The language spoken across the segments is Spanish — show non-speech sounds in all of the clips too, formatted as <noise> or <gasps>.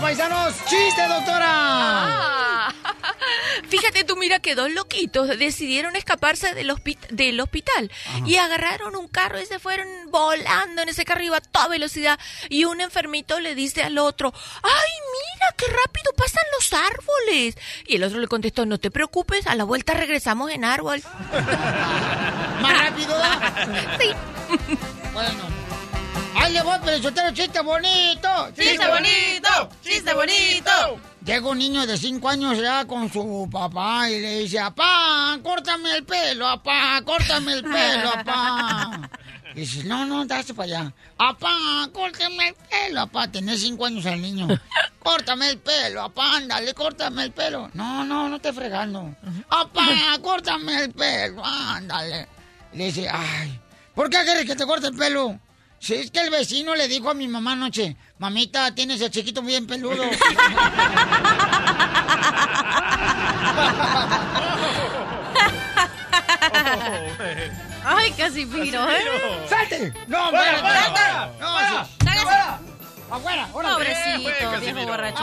Paisanos. ¡Chiste, doctora! Ah. <laughs> Fíjate tú, mira que dos loquitos decidieron escaparse del, hospi- del hospital y agarraron un carro y se fueron volando en ese carro iba a toda velocidad y un enfermito le dice al otro, ¡ay, mira qué rápido pasan los árboles! Y el otro le contestó, no te preocupes, a la vuelta regresamos en árbol. <laughs> ¿Más rápido? <laughs> Sí. Bueno. ¡Ahí le voy, pero chiste bonito! ¡Chiste bonito! ¡Chiste bonito! Llega un niño de 5 años ya con su papá y le dice, apá, córtame el pelo, apá, córtame el pelo, apá. <laughs> Y dice, no, no, date para allá. Apá, córtame el pelo, apá. Tenés 5 años al niño. <laughs> Córtame el pelo, apá, ándale, córtame el pelo. No, no, no te fregando. Apá, córtame el pelo, ándale. Le dice, ay, ¿por qué quieres que te corte el pelo? Si es que el vecino le dijo a mi mamá anoche, mamita, tienes el chiquito bien peludo. <laughs> Ay, Casimiro, ¿eh? ¡Salte! ¡No, ¡Fuera, fuera, fuera! ¡No, ¡Fuera! sí! ¡Afuera! Pobrecito, viejo borracho.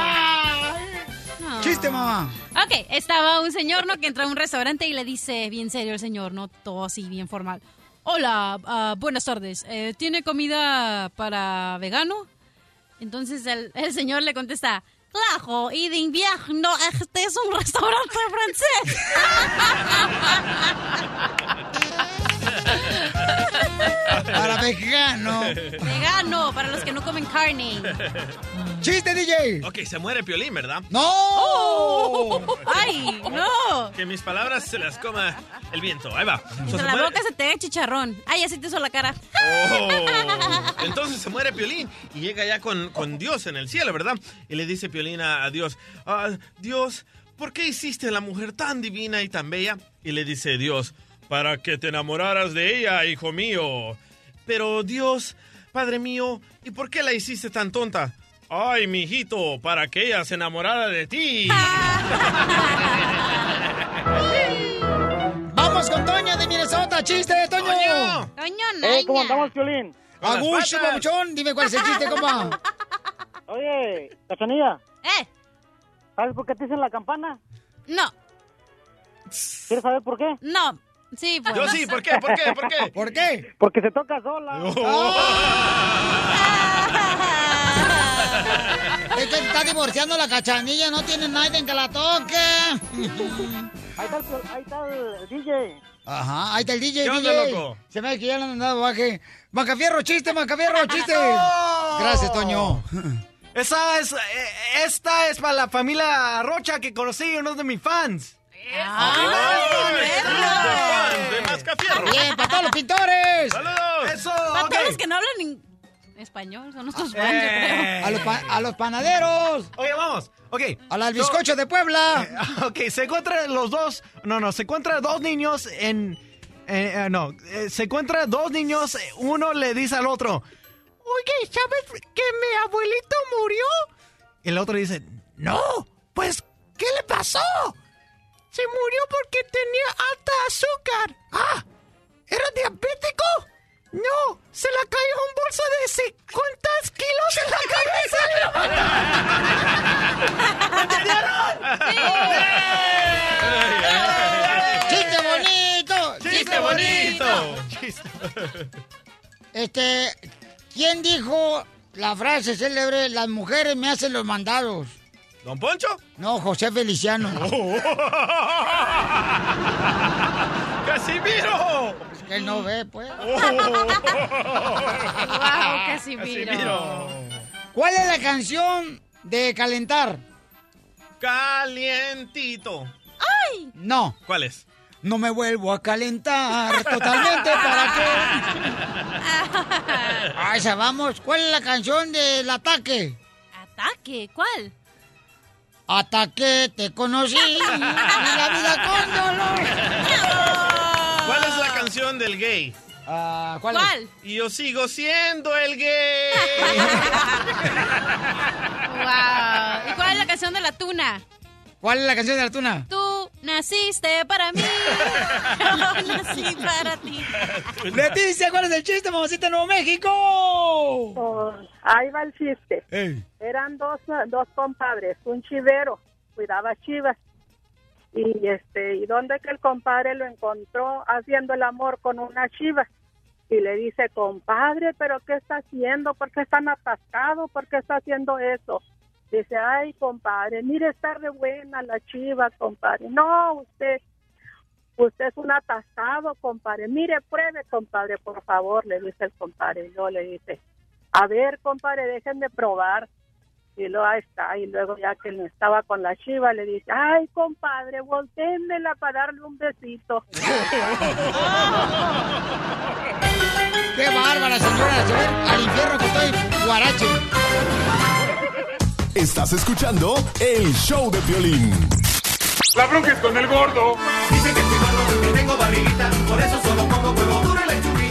No. ¡Chiste, mamá! Ok, estaba un señor, ¿no? Que entra a un restaurante y le dice, bien serio el señor, ¿no? Todo así, bien formal. Hola, ah, buenas tardes. Eh, ¿Tiene comida para vegano? Entonces el, el señor le contesta, claro, y de invierno, este es un restaurante francés. <laughs> Para vegano. Vegano, para los que no comen carne. ¡Chiste, DJ! Ok, se muere Piolín, ¿verdad? ¡No! Oh, ¡Ay, no! Que mis palabras se las coma el viento. Ahí va. So, En se la muere- boca se te ve chicharrón. Ay, así te hizo la cara. Oh. Entonces se muere Piolín y llega ya con, con Dios en el cielo, ¿verdad? Y le dice Piolín a, a Dios, "Ah, Dios, ¿por qué hiciste a la mujer tan divina y tan bella? Y le dice Dios, para que te enamoraras de ella, hijo mío. Pero Dios, Padre mío, ¿y por qué la hiciste tan tonta? Ay, mijito, para que ella se enamorara de ti. <laughs> ¡Vamos con Toño de Minnesota! ¡Chiste, Toño! ¡Toño! Toño, Eh, ¿Cómo andamos, las Agucho, dime cuál es el chiste, compa. <laughs> Oye, Cachanilla, ¿Eh? ¿sabes por qué te dicen la campana? No, ¿Quieres saber por qué? no. Sí, pues. Yo sí, ¿por qué? ¿Por qué? ¿Por qué? ¿Por qué? Porque se toca sola. <laughs> Es que se está divorciando la cachanilla, no tiene nadie que la toque. Ahí está el, ahí está el DJ. Ajá, ahí está el DJ, ¿Qué onda, DJ. loco? Se me ve que ya le han dado baje. Macafierro, chiste, Macafierro, <laughs> chiste. Gracias, Toño. Esa es, eh, esta es para la familia Rocha que conocí, uno de mis fans. Fan de Mascafierro. Bien, para todos los pintores. ¡Saludos! Eso, Para todos los que no hablan español, son nuestros fans, yo creo. Eh. A los, pa- a los panaderos. Ok, vamos. Ok. A la del bizcocho de Puebla. Ok, se encuentran los dos. No, no, se encuentran dos niños en. eh, eh, no, eh, se encuentran dos niños. eh, Uno le dice al otro: Oye, ¿sabes que mi abuelito murió? Y el otro dice: No, pues, ¿qué le pasó? Se murió porque tenía alta azúcar. Ah, ¿era diabético? No, se le cayó un bolso de 50 kilos en la cabeza. ¡Chiste bonito! ¡Chiste bonito! Este, ¿quién dijo la frase célebre, las mujeres me hacen los mandados? ¿Don Poncho? No, José Feliciano. <laughs> <laughs> ¡Casimiro! Es que él no ve, pues. <laughs> Wow, Casimiro. ¿Cuál es la canción de calentar? Calientito. No, ¿Cuál es? no me vuelvo a calentar totalmente para qué. Ah, esa vamos. ¿Cuál es la canción del ataque? ¿Ataque? ¿Cuál? Hasta que te conocí. y la vida con dolor. ¿Cuál es la canción del gay? Ah, ¿Cuál? ¿Cuál? Y yo sigo siendo el gay. <laughs> Wow. ¿Y cuál es la canción de la tuna? ¿Cuál es la canción de la tuna? Tú naciste para mí. <laughs> Yo nací para ti. Leticia, ¿cuál es el chiste, mamacita de Nuevo México? Pues, ahí va el chiste. Ey. Eran dos, dos compadres, un chivero, cuidaba chivas. Y este, y donde que el compadre lo encontró haciendo el amor con una chiva. Y le dice, compadre, pero ¿qué está haciendo? ¿Por qué están atascados? ¿Por qué está haciendo eso? Dice, ay, compadre, mire, está re buena la chiva, compadre. No, usted, usted es un atascado, compadre. Mire, pruebe, compadre, por favor, le dice el compadre. Y luego le dice, a ver, compadre, déjenme probar. Y luego ahí está. Y luego ya que estaba con la chiva, le dice, ay, compadre, voltéenmela para darle un besito. <laughs> ¡Qué bárbara, señora! Al infierno que estoy guarache. Estás escuchando el show de violín. La bronca es con el gordo. Dice que estoy gordo, que tengo barriguita, por eso solo como huevo duro y lechuguita.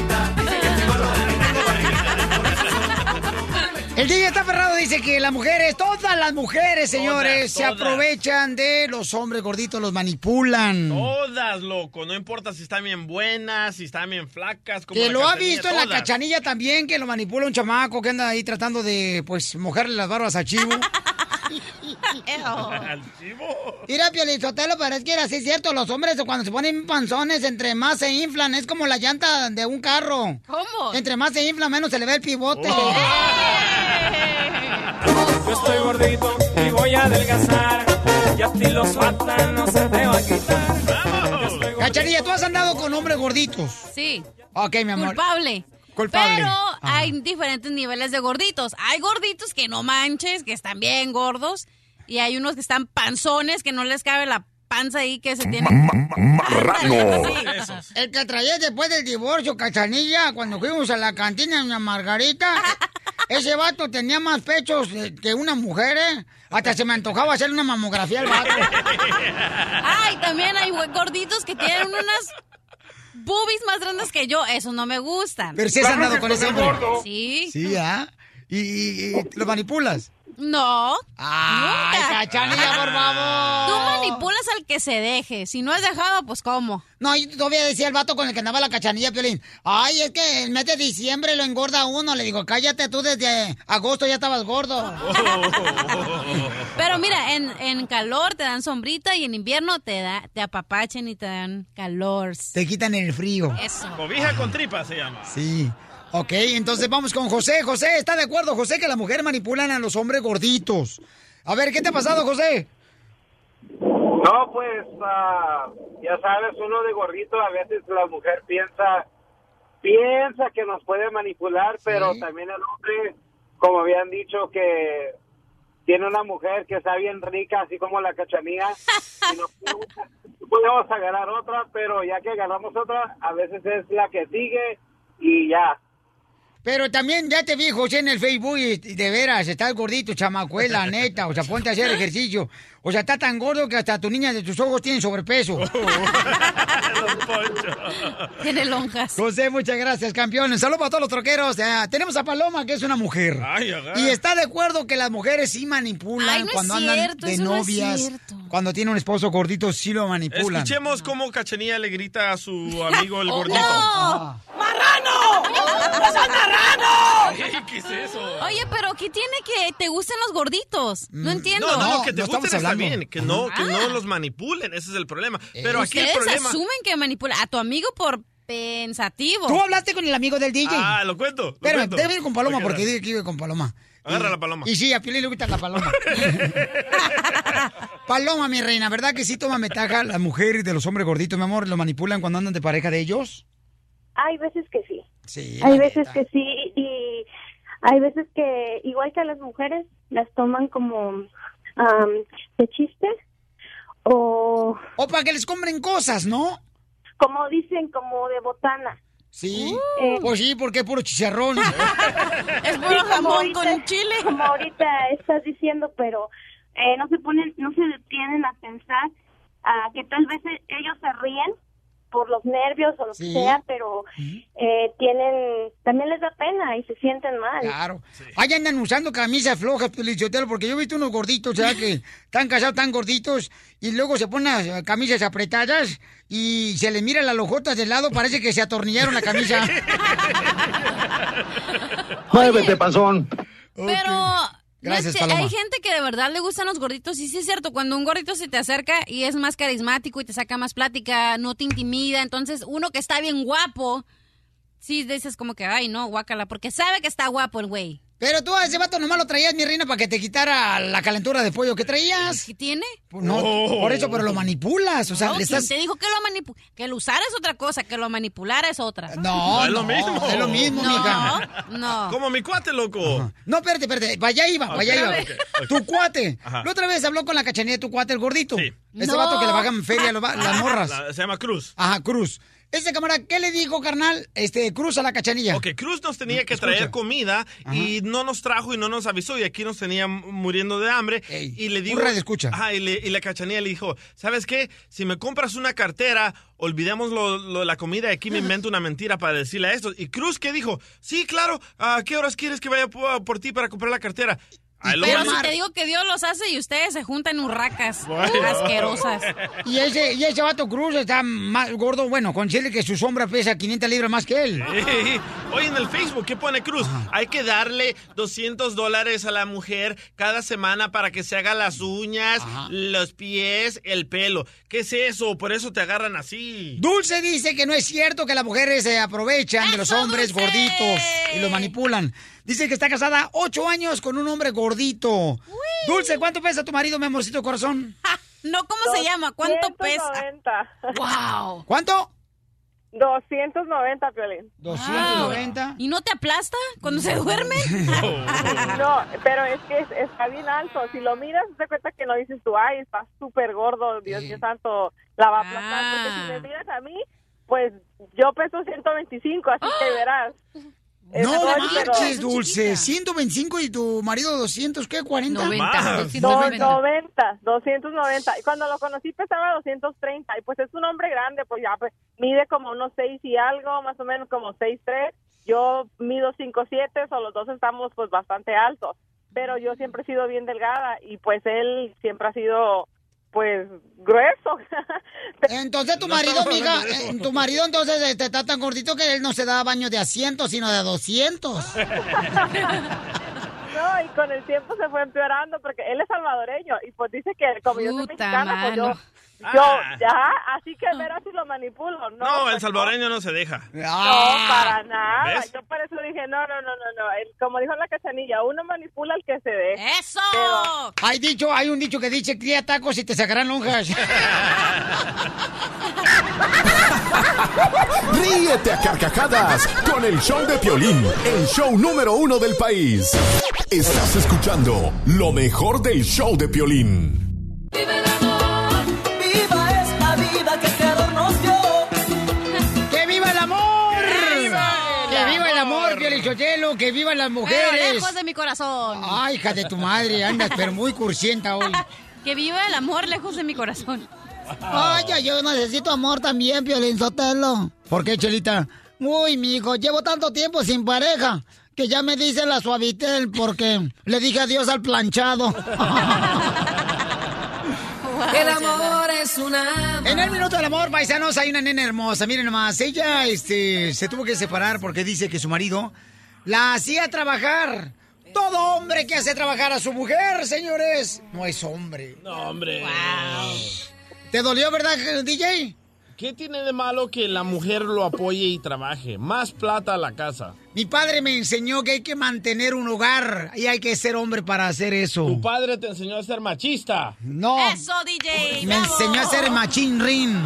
El DJ está ferrado, dice que las mujeres, todas las mujeres, señores, se todas. aprovechan de los hombres gorditos, los manipulan. Todas, loco. No importa si están bien buenas, si están bien flacas. Como Que lo ha visto en la cachanilla también, que lo manipula un chamaco que anda ahí tratando de, pues, mojarle las barbas a Chivo. <laughs> Al chivo. Mira, Piolizotelo, pero es que era así cierto, los hombres cuando se ponen panzones, entre más se inflan, es como la llanta de un carro. ¿Cómo? Entre más se infla, menos se le ve el pivote. Oh. Yo estoy gordito y voy a adelgazar. Y a ti los matan, no se te va a quitar. Cachanilla, ¿tú has andado con hombres gorditos? Sí. Ok, mi amor. Culpable. Culpable. Pero Ajá. hay diferentes niveles de gorditos. Hay gorditos que no manches, que están bien gordos. Y hay unos que están panzones, que no les cabe la panza ahí que se tienen. Marrano. <laughs> Sí. El que traía después del divorcio, Cachanilla, cuando fuimos a la cantina en la Margarita, <laughs> ese vato tenía más pechos eh, que una mujer, ¿eh? Hasta se me antojaba hacer una mamografía al vato. <laughs> Ay, también hay gorditos que tienen unas boobies más grandes que yo. Eso no me gustan. Pero si has andado con ese hombre. Sí. Sí, ¿ah? ¿Y, y- y lo manipulas? No. ¡Ay, Nunca. Cachanilla, por favor! Tú manipulas al que se deje. Si no es dejado, pues ¿cómo? No, yo todavía decía el vato con el que andaba la cachanilla, Piolín. Ay, es que el mes de diciembre lo engorda uno. Le digo, cállate, tú desde agosto ya estabas gordo. <laughs> Pero mira, en, en calor te dan sombrita y en invierno te da, te apapachen y te dan calor. Te quitan el frío. Eso. Cobija con tripa se llama. Sí. Ok, entonces vamos con José. José, ¿está de acuerdo, José, que las mujeres manipulan a los hombres gorditos? A ver, ¿qué te ha pasado, José? No, pues, ah, ya sabes, uno de gordito a veces la mujer piensa, piensa que nos puede manipular, pero también el hombre, como habían dicho, que tiene una mujer que está bien rica, así como la cachanía, y no <laughs> podemos agarrar otra, pero ya que agarramos otra, a veces es la que sigue y ya. Pero también ya te vi, José, en el Facebook y de veras, estás gordito, chamacuela, neta. O sea, ponte a hacer ejercicio. O sea, está tan gordo que hasta tu niña de tus ojos tiene sobrepeso. <laughs> Tiene lonjas. José, muchas gracias, campeón. Saludos para todos los troqueros. Ah, tenemos a Paloma, que es una mujer. Ay, agarra. y está de acuerdo que las mujeres sí manipulan Ay, no es cuando andan de no novias. cuando tiene un esposo gordito, sí lo manipulan. Escuchemos cómo Cachanilla le grita a su amigo el <laughs> Oh, gordito. ¡No! Ey, ¿Qué es eso? Oye, pero ¿qué tiene que te gusten los gorditos? No entiendo. No, no, No, que te no gusten estamos está hablando. Bien, que no, que no los manipulen, ese es el problema. Pero aquí el Ustedes problema... asumen que manipula a tu amigo por pensativo. Tú hablaste con el amigo del DJ. Ah, lo cuento. lo Espérame, cuento. debe ir con Paloma porque dije que iba con Paloma. Agarra Y- la paloma. Y sí, a Piolín le gusta la paloma. <laughs> paloma, mi reina, ¿verdad que sí toma ventaja las mujeres de los hombres gorditos, mi amor? ¿Lo manipulan cuando andan de pareja de ellos? Hay veces que sí. Sí. Hay veces neta. que sí y hay veces que igual que a las mujeres las toman como am, de chiste o O para que les compren cosas, ¿no? como dicen como de botana. Sí. Eh. Pues sí, porque es puro chicharrón. <laughs> Es puro como jamón ahorita- con chile. Como ahorita estás diciendo, pero eh, no se ponen, no se detienen a pensar ah, que tal vez ellos se ríen por los nervios o lo Sí. que sea, pero eh, tienen, también les da pena y se sienten mal. Claro. Ahí andan usando camisas flojas, Pelichotelo, porque yo he visto unos gorditos, ¿sabes? <laughs> Que están casados tan gorditos y luego se ponen las camisas apretadas y se les mira las lojotas del lado, parece que se atornillaron la camisa. <laughs> Muévete, panzón. Pero Gracias, es- Paloma. hay gente que de verdad le gustan los gorditos y sí es cierto, cuando un gordito se te acerca y es más carismático y te saca más plática, no te intimida, entonces uno que está bien guapo, sí dices como que, ay no, guácala, porque sabe que está guapo el güey. Pero tú a ese vato nomás lo traías, mi reina, para que te quitara la calentura de pollo que traías. ¿Qué tiene? Pues no, Oh. por eso, pero lo manipulas. O sea, No, le ¿quién estás... te dijo que lo manipu que lo usara es otra cosa, que lo manipulara es otra. No, No es lo mismo. Es lo mismo, No, mija. no. Como mi cuate, loco. No, espérate, espérate. Vaya iba, vaya iba. Tu cuate. Ajá. La otra vez habló con la cachanilla de tu cuate, el gordito. Sí. Ese No. vato que le bajan feria a las morras. La- se llama Cruz. Ajá, Cruz. Ese camarada, ¿qué le dijo, carnal? Este, Cruz a la cachanilla. Ok, Cruz nos tenía que Escucha. traer comida y no nos trajo y no nos avisó y aquí nos tenía muriendo de hambre Ey, y le digo un. Ajá, y, le- y la cachanilla le dijo, ¿sabes qué? Si me compras una cartera, olvidemos lo, la comida y aquí me <laughs> invento una mentira para decirle a esto. Y Cruz, ¿qué dijo? Sí, claro, ¿a qué horas quieres que vaya por, por ti para comprar la cartera? Pero si te digo que Dios los hace y ustedes se juntan en urracas Vaya. asquerosas. Y ese, y ese vato Cruz está más gordo, bueno, considere que su sombra pesa 500 libras más que él. Ey, Oye, en el Facebook, ¿qué pone Cruz? Hay que darle 200 dólares a la mujer cada semana para que se haga las uñas, los pies, el pelo. ¿Qué es eso? Por eso te agarran así. Dulce dice que no es cierto que las mujeres se aprovechan de los hombres gorditos y los manipulan. Dice que está casada ocho años con un hombre gordito. Dulce, ¿cuánto pesa tu marido, mi amorcito corazón? <laughs> No, ¿cómo se llama? ¿Cuánto pesa? 290. Wow. <laughs> ¿Cuánto? 290, Piolín. 290. ¿Y no te aplasta cuando se duerme? <laughs> No, pero es que es- está bien alto. Si lo miras, te cuenta que no dices tú, ay, está súper gordo, Dios mío santo, la va a aplastar. Porque si me miras a mí, pues yo peso 125, así que <gasps> verás. No marches, Dulce. 125 y tu marido 200, ¿qué? ¿40? 90. Más. 290. 290, 290. Y cuando lo conocí pesaba 230. Y pues es un hombre grande, pues ya pues, mide como unos 6 y algo, más o menos como 6'3". Yo mido 5'7", o los dos estamos pues bastante altos. Pero yo siempre he sido bien delgada y pues él siempre ha sido pues grueso. <laughs> Entonces tu No marido, amiga, eso. eh, tu marido entonces este, está tan gordito que él no se da baño de asiento, sino de 200. <laughs> No, y con el tiempo se fue empeorando porque él es salvadoreño y pues dice que como yo soy mexicana, pues yo. Yo, Ah. ya, así que verás si lo manipulo. No, No, el salvadoreño no se deja. No, Ah. para nada. ¿Ves? Yo por eso dije, no, no, no, no, no. El- como dijo la cachanilla, uno manipula al que se dé. ¡Eso! Pero- Hay dicho, hay un dicho que dice, cría tacos y te sacarán lonjas. <laughs> Ríete a carcajadas con el show de Piolín, el show número uno del país. Estás escuchando lo mejor del show de Piolín. Viva esta vida que creador nos dio. ¡Que viva el amor! ¡Que viva el amor, Piolichotelo! ¡Que vivan las Pero mujeres! lejos de mi corazón. Ay, hija de tu madre, andas pero muy cursienta hoy. <laughs> Que viva el amor lejos de mi corazón. Ay, yo necesito amor también, Piolín Sotelo. ¿Por qué, Chelita? Uy, mijo, llevo tanto tiempo sin pareja que ya me dice la suavitel porque le dije adiós al planchado. <laughs> El amor es una. En el minuto del amor, paisanos, hay una nena hermosa. Miren nomás, ella este, se tuvo que separar porque dice que su marido la hacía trabajar. Todo hombre que hace trabajar a su mujer, señores, no es hombre. No, hombre. ¿Te dolió, verdad, DJ? ¿Qué tiene de malo que la mujer lo apoye y trabaje? Más plata a la casa. Mi padre me enseñó que hay que mantener un hogar y hay que ser hombre para hacer eso. Tu padre te enseñó a ser machista. No, Eso, DJ. me bravo. enseñó a ser machín rin.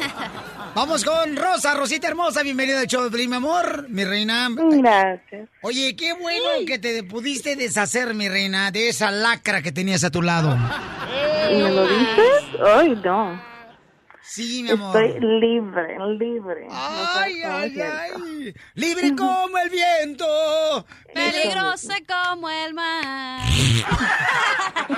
<laughs> Vamos con Rosa, Rosita hermosa, bienvenida al show mi amor, mi reina. Gracias. Oye, qué bueno que te pudiste deshacer, mi reina, de esa lacra que tenías a tu lado. ¿Y me lo dices? Ay, no. Sí, mi amor. Estoy libre, libre. Ay, ay, ay. Libre como el viento. Peligrosa como el mar.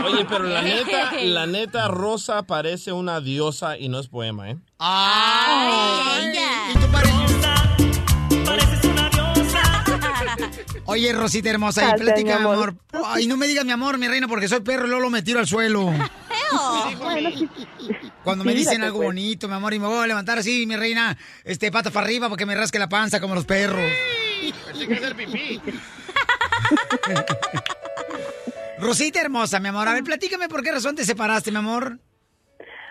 Oye, pero la neta, <laughs> la neta, Rosa parece una diosa y no es poema, ¿eh? Ay, y tú <laughs> Oye, Rosita hermosa, y platica, mi amor. Ay, no me digas mi amor, mi reina, porque soy perro y luego me tiro al suelo. Bueno, sí. <laughs> Cuando me dicen algo pues. bonito, mi amor, y me voy a levantar así, mi reina, este, pata para arriba porque me rasque la panza como los perros. Pensé que hacer pipí. <laughs> Rosita hermosa, mi amor, a ver, platícame por qué razón te separaste, mi amor.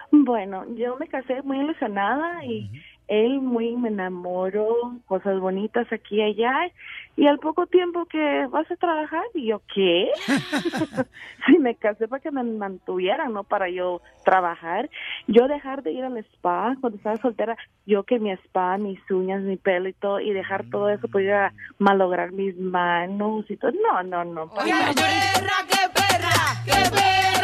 Bueno, yo me casé muy ilusionada y él muy me enamoró, cosas bonitas aquí y allá. Y al poco tiempo que vas a trabajar, y yo, ¿qué? <laughs> <laughs> sí, me casé para que me mantuvieran, no para yo trabajar. Yo dejar de ir al spa cuando estaba soltera, yo que mi spa, mis uñas, mi pelo y todo, y dejar todo eso, pues iba a malograr mis manos y todo. No, no, no. ¡Qué perra, qué perra! ¡Qué perra,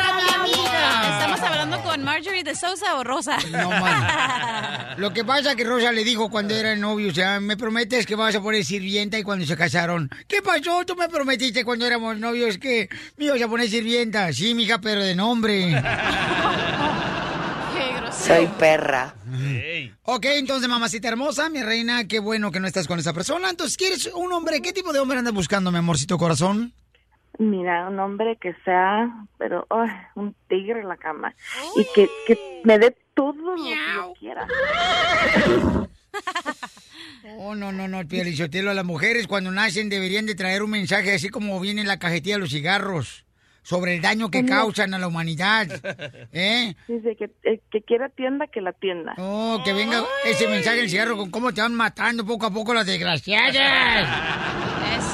<laughs> ¿Estamos hablando con Marjorie de Sousa o Rosa? No, man. <laughs> Lo que pasa que Rosa le dijo cuando eran novios, o sea, me prometes que vas a poner sirvienta y cuando se casaron. ¿Qué pasó? Tú me prometiste cuando éramos novios que me ibas a poner sirvienta. Sí, mija, pero de nombre. <laughs> ¡Qué grosero! Soy perra. Ok, entonces, mamacita hermosa, mi reina, qué bueno que no estás con esa persona. Entonces, ¿quieres un hombre? ¿Qué tipo de hombre andas buscando, mi amorcito corazón? Mira, un hombre que sea, pero un tigre en la cama. Y que, que me dé todo lo que yo quiera. <laughs> Oh, no, no, no, el Pielichotelo, las mujeres cuando nacen deberían de traer un mensaje así como viene en la cajetilla de los cigarros, sobre el daño que causan a la humanidad. ¿Eh? Dice que el que quiera tienda, que la tienda. Oh, que venga ese mensaje del cigarro con cómo te van matando poco a poco las desgraciadas.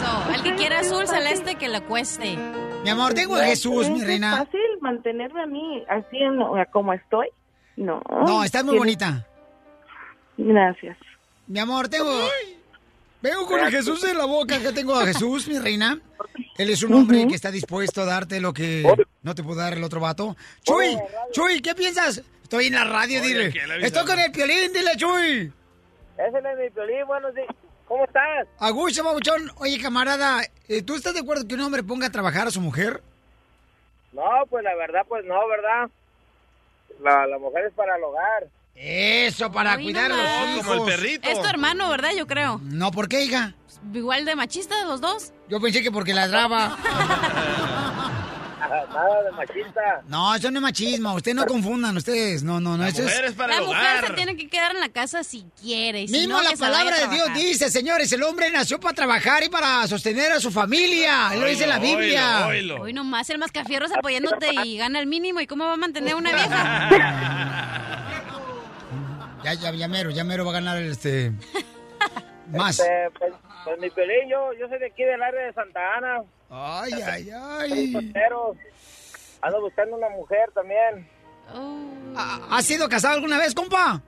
Eso. El que quiera azul celeste, que le cueste. Mi amor, tengo a Jesús, mi ¿Es reina. fácil mantenerme a mí así en, como estoy? No. No, estás muy Tienes- bonita. Gracias. Mi amor, tengo... Vengo con el Jesús en la boca. Acá tengo a Jesús, mi reina. Él es un hombre que está dispuesto a darte lo que no te pudo dar el otro vato. Chuy, Chuy, ¿qué piensas? Estoy en la radio, Oye, dile. Estoy con el piolín, dile, Chuy. Ese es mi piolín, buenos días. ¿Cómo estás? Augusto, babuchón. Oye, camarada, eh, ¿tú estás de acuerdo que un hombre ponga a trabajar a su mujer? No, pues la verdad, pues no, ¿verdad? La, la mujer es para el hogar. Eso, para Ay, cuidar a los hijos. Como el perrito. Es tu hermano, ¿verdad? Yo creo. No, ¿por qué, hija? Igual de machista los dos. Yo pensé que porque ladraba. <laughs> Nada de machista. No, eso no es machismo. Ustedes no confundan, ustedes. No, no, no. eso es... la mujer se tiene que quedar en la casa si quiere. si Mismo no, la palabra de Dios dice, señores, el hombre nació para trabajar y para sostener a su familia. Lo dice la Biblia. Hoy nomás el mascafierros apoyándote y gana el mínimo. ¿Y cómo va a mantener una vieja? <laughs> Ya, ya, ya mero, ya mero va a ganar el, este... Más. Este, pues, mi piolín, yo, yo soy de aquí del área de Santa Ana. Ay, ay, ay. Ando buscando una mujer también. ¿Has sido casado alguna vez, compa?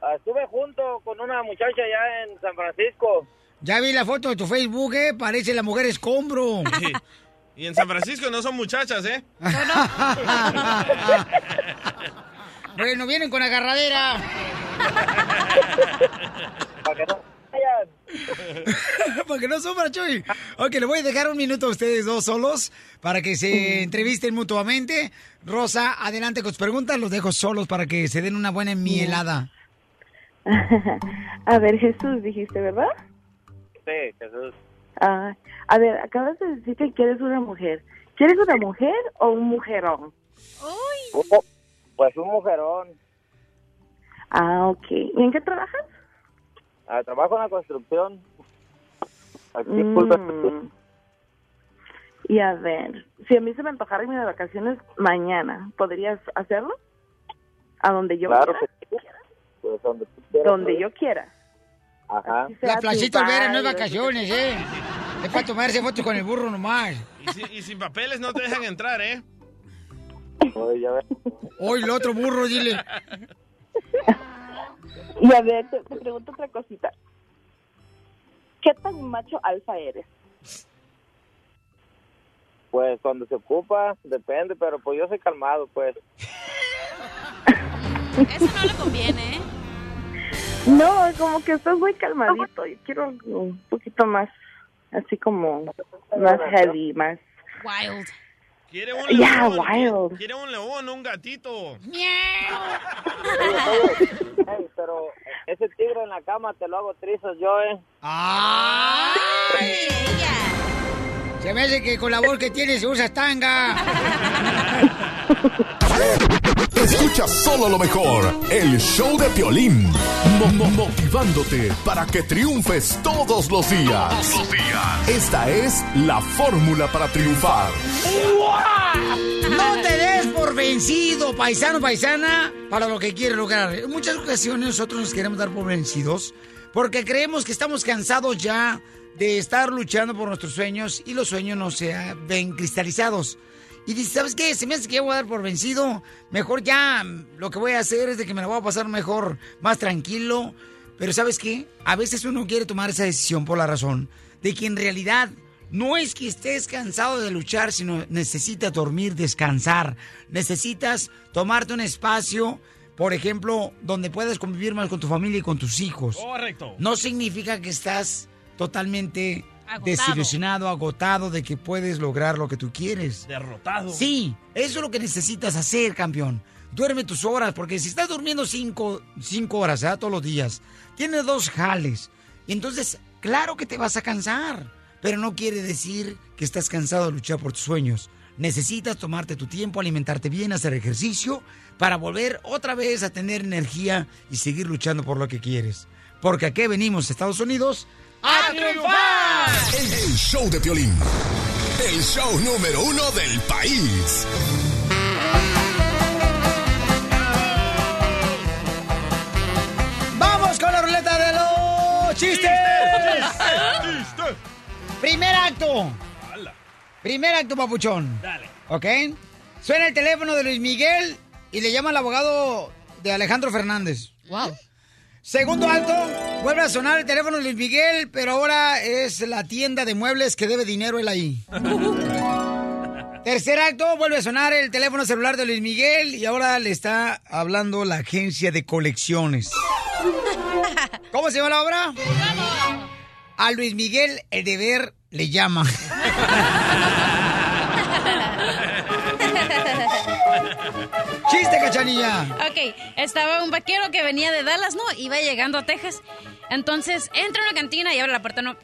Ah, Estuve junto con una muchacha allá en San Francisco. Ya vi la foto de tu Facebook, ¿eh? Parece la mujer escombro. Y en San Francisco no son muchachas, ¿eh? <laughs> bueno, vienen con agarradera. <laughs> Para que no <laughs> para que no sufra, Chuy. Ok, le voy a dejar un minuto a ustedes dos solos para que se entrevisten mutuamente. Rosa, adelante con tus preguntas. Los dejo solos para que se den una buena mielada. <laughs> A ver, Jesús, dijiste, ¿verdad? Sí, Jesús. Ah, a ver, acabas de decir que quieres una mujer. ¿Quieres una mujer o un mujerón? Oh, pues un mujerón. Ah, ok. ¿Y en qué trabajas? Ah, trabajo en la construcción. Aquí, Mm. Y a ver, si a mí se me antojara irme de vacaciones mañana, ¿podrías hacerlo? A donde yo Claro quiera. que sí. Pues donde tú quieras, Donde yo quiera. Ajá. La Placita Olvera no es vacaciones, ¿eh? Es para tomarse fotos con el burro nomás. Y, si- y sin papeles no te dejan entrar, ¿eh? Oye, ya ves. Hoy el otro burro, dile. Y a ver, te, te pregunto otra cosita. ¿Qué tan macho alfa eres? Pues cuando se ocupa, depende, pero pues yo soy calmado, pues. Eso no le conviene, ¿eh? No, como que estás muy calmadito. Yo quiero algo un poquito más, así como más heavy, más... Wild. ¿Quiere un Yeah, león? wild. ¿Quiere un león, un gatito? Ey, pero ese tigre en la cama te lo hago trizos yo, ¿eh? Se me hace que con la voz que tienes usas tanga. <laughs> Escucha solo lo mejor, el show de Piolín, Mo- mo- motivándote para que triunfes todos los días. Esta es la fórmula para triunfar. No te des por vencido, paisano, paisana, para lo que quieres lograr. En muchas ocasiones nosotros nos queremos dar por vencidos porque creemos que estamos cansados ya de estar luchando por nuestros sueños y los sueños no se ven cristalizados. Y dices, ¿sabes qué? Se me hace que voy a dar por vencido. Mejor ya mm, lo que voy a hacer es de que me la voy a pasar mejor, más tranquilo. Pero ¿sabes qué? A veces uno quiere tomar esa decisión por la razón de que en realidad no es que estés cansado de luchar, sino necesitas dormir, descansar. Necesitas tomarte un espacio, por ejemplo, donde puedas convivir más con tu familia y con tus hijos. Correcto. No significa que estás totalmente Agotado. desilusionado, agotado de que puedes lograr lo que tú quieres. Derrotado. Sí, eso es lo que necesitas hacer, campeón. Duerme tus horas, porque si estás durmiendo cinco, cinco horas ¿ah? todos los días, tienes dos jales. Y entonces, claro que te vas a cansar, pero no quiere decir que estás cansado de luchar por tus sueños. Necesitas tomarte tu tiempo, alimentarte bien, hacer ejercicio, para volver otra vez a tener energía y seguir luchando por lo que quieres. Porque aquí venimos, Estados Unidos, a triunfar. El, el show de Piolín, el show número uno del país. ¡Vamos con la ruleta de los chistes! Primer acto. Primer acto, papuchón. Dale. ¿Ok? Suena el teléfono de Luis Miguel y le llama al abogado de Alejandro Fernández. Wow. Segundo acto, vuelve a sonar el teléfono de Luis Miguel, pero ahora es la tienda de muebles que debe dinero él ahí. <laughs> Tercer acto, vuelve a sonar el teléfono celular de Luis Miguel y ahora le está hablando la agencia de colecciones. <laughs> ¿Cómo se llama la obra? A Luis Miguel el deber le llama. <laughs> ¡Chiste, cachanilla! Ok, estaba un vaquero que venía de Dallas, ¿no? Iba llegando a Texas. Entonces entra a una cantina y abre la puerta, ¿no?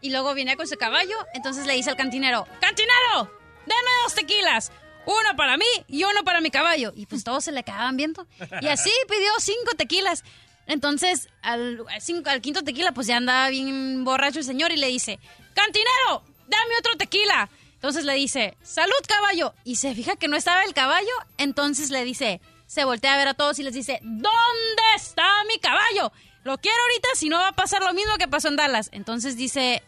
Y luego viene con su caballo. Entonces le dice al cantinero: ¡Cantinero! ¡Deme dos tequilas! Uno para mí y uno para mi caballo. Y pues todos se le acababan viendo. Y así pidió cinco tequilas. Entonces, al, al quinto tequila, pues ya andaba bien borracho el señor y le dice: ¡Cantinero! ¡Dame otro tequila! Entonces le dice, salud caballo. Y se fija que no estaba el caballo. Entonces le dice, se voltea a ver a todos y les dice, ¿dónde está mi caballo? Lo quiero ahorita, si no va a pasar lo mismo que pasó en Dallas. Entonces dice,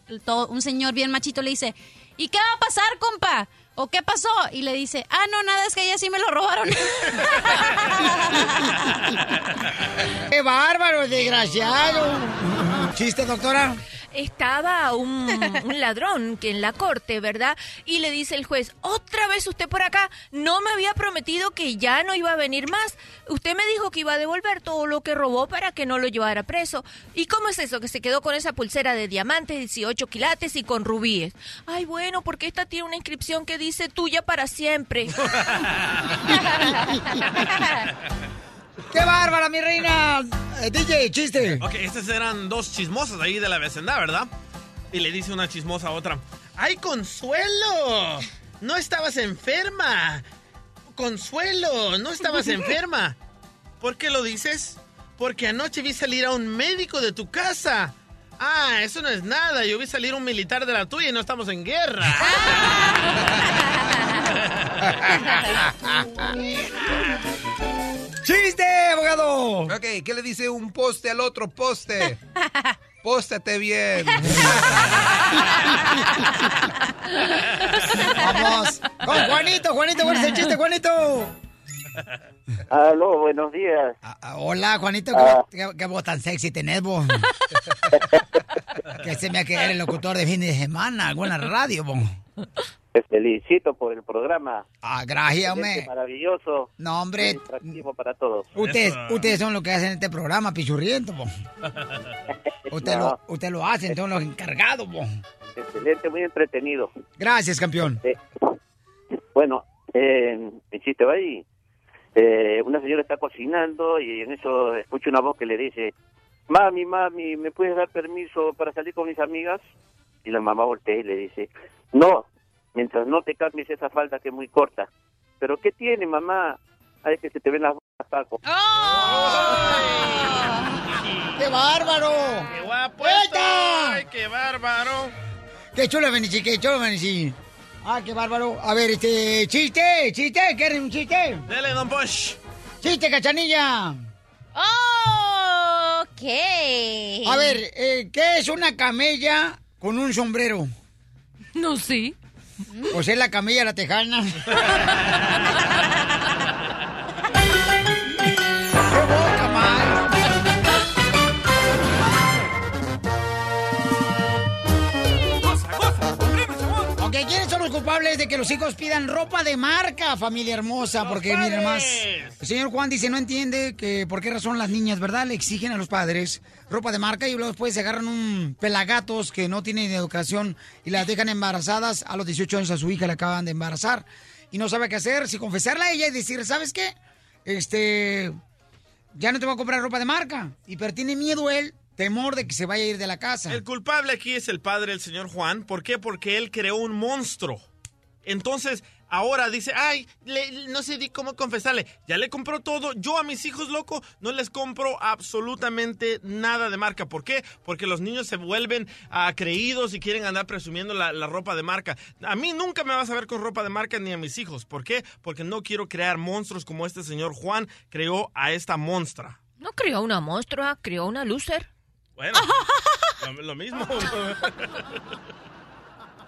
un señor bien machito le dice, ¿y qué va a pasar, compa? ¿O qué pasó? Y le dice, ah, no, nada, es que ella sí me lo robaron. <laughs> ¡Qué bárbaro, desgraciado! ¿Chiste, doctora? Estaba un, <laughs> un ladrón que en la corte, ¿verdad? Y le dice el juez, otra vez usted por acá, no me había prometido que ya no iba a venir más. Usted me dijo que iba a devolver todo lo que robó para que no lo llevara preso. ¿Y cómo es eso? Que se quedó con esa pulsera de diamantes, 18 quilates y con rubíes. Ay, bueno, porque esta tiene una inscripción que dice tuya para siempre. <laughs> <laughs> ¡Qué bárbara, mi reina! Eh, DJ, chiste. Ok, estas eran dos chismosas ahí de la vecindad, ¿verdad? Y le dice una chismosa a otra. ¡Ay, Consuelo! No estabas enferma. Consuelo, no estabas <laughs> enferma. ¿Por qué lo dices? Porque anoche vi salir a un médico de tu casa. Ah, eso no es nada. Yo vi salir un militar de la tuya y no estamos en guerra. <laughs> <laughs> ¡Chiste, abogado! Ok, ¿qué le dice un poste al otro poste? <laughs> Póstate bien. Vamos. Con Juanito, Juanito, ¿cuál es el chiste, Juanito? Aló, buenos días. Ah, Hola, Juanito, Ah. ¿qué, qué- qué voz tan sexy tenés vos? <laughs> que se me ha quedado el locutor de fin de semana, alguna radio, vos. Te felicito por el programa. Ah, gracias, hombre. Maravilloso. No, hombre. Atractivo para todos. Ustedes, ustedes son los que hacen este programa, pichurriento, po. <laughs> Usted, No. lo, usted lo hacen, son los encargados, po. Excelente, muy entretenido. Gracias, campeón. Eh, bueno, eh, chiste va ahí. Eh, una señora está cocinando y en eso escucha una voz que le dice, mami, mami, ¿me puedes dar permiso para salir con mis amigas? Y la mamá voltea y le dice, no, mientras no te cambies esa falda que es muy corta. ¿Pero qué tiene, mamá? Ay, que se te ven las bolas, Paco. ¡Qué bárbaro! ¡Qué guapo. ¡Ay, qué bárbaro! ¡Qué chulo, Benici! ¡Qué chulo, Benici! ¡Ah, qué bárbaro! A ver, este, chiste, chiste, ¿quieren un chiste? Dele, don Bosch. ¡Chiste, cachanilla! Ok. A ver, eh, ¿qué es una camella con un sombrero? No sé. Pues es la camella la tejana. <laughs> culpables de que los hijos pidan ropa de marca, familia hermosa? Porque miren más, el señor Juan dice, no entiende que por qué razón las niñas, ¿verdad? Le exigen a los padres ropa de marca y luego después se agarran un pelagatos que no tienen educación y las dejan embarazadas. A los 18 años a su hija le acaban de embarazar y no sabe qué hacer, si confesarla a ella y decir, ¿sabes qué? Este, ya no te voy a comprar ropa de marca. Y pero tiene miedo él, temor de que se vaya a ir de la casa. El culpable aquí es el padre, el señor Juan. ¿Por qué? Porque él creó un monstruo. Entonces, ahora dice, ay, le- no sé cómo confesarle. Ya le compró todo. Yo a mis hijos, loco, no les compro absolutamente nada de marca. ¿Por qué? Porque los niños se vuelven ah, creídos y quieren andar presumiendo la, la ropa de marca. A mí nunca me vas a ver con ropa de marca ni a mis hijos. ¿Por qué? Porque no quiero crear monstruos como este señor Juan creó a esta monstra. No creó una monstrua, creó una loser. Bueno, lo, lo mismo. <laughs>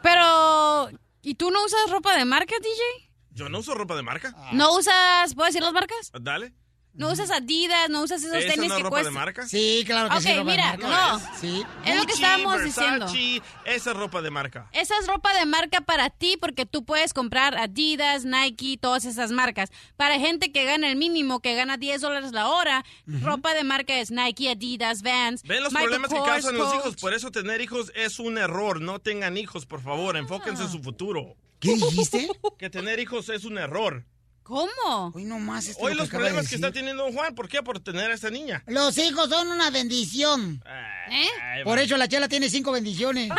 Pero, ¿y tú no usas ropa de marca, DJ? Yo no uso ropa de marca. ¿No usas, puedo decir las marcas? Dale. ¿No usas Adidas, no usas esos ¿Esa tenis no que ropa cuestan? de marca? Sí, claro que sí, Ok, de mira, marca. no. Sí. Es lo que estábamos Versace, diciendo. Esa es ropa de marca. Esa es ropa de marca para ti porque tú puedes comprar Adidas, Nike, todas esas marcas. Para gente que gana el mínimo, que gana 10 dólares la hora, ropa de marca es Nike, Adidas, Vans. Ven los Michael problemas que causan los hijos. Por eso tener hijos es un error. No tengan hijos, por favor. Enfóquense en su futuro. ¿Qué dijiste? Que tener hijos es un error. ¿Cómo? Hoy nomás esto Hoy lo que los de problemas que está teniendo don Juan, ¿por qué? Por tener a esta niña. Los hijos son una bendición. Ay, Por eso la chela tiene cinco bendiciones.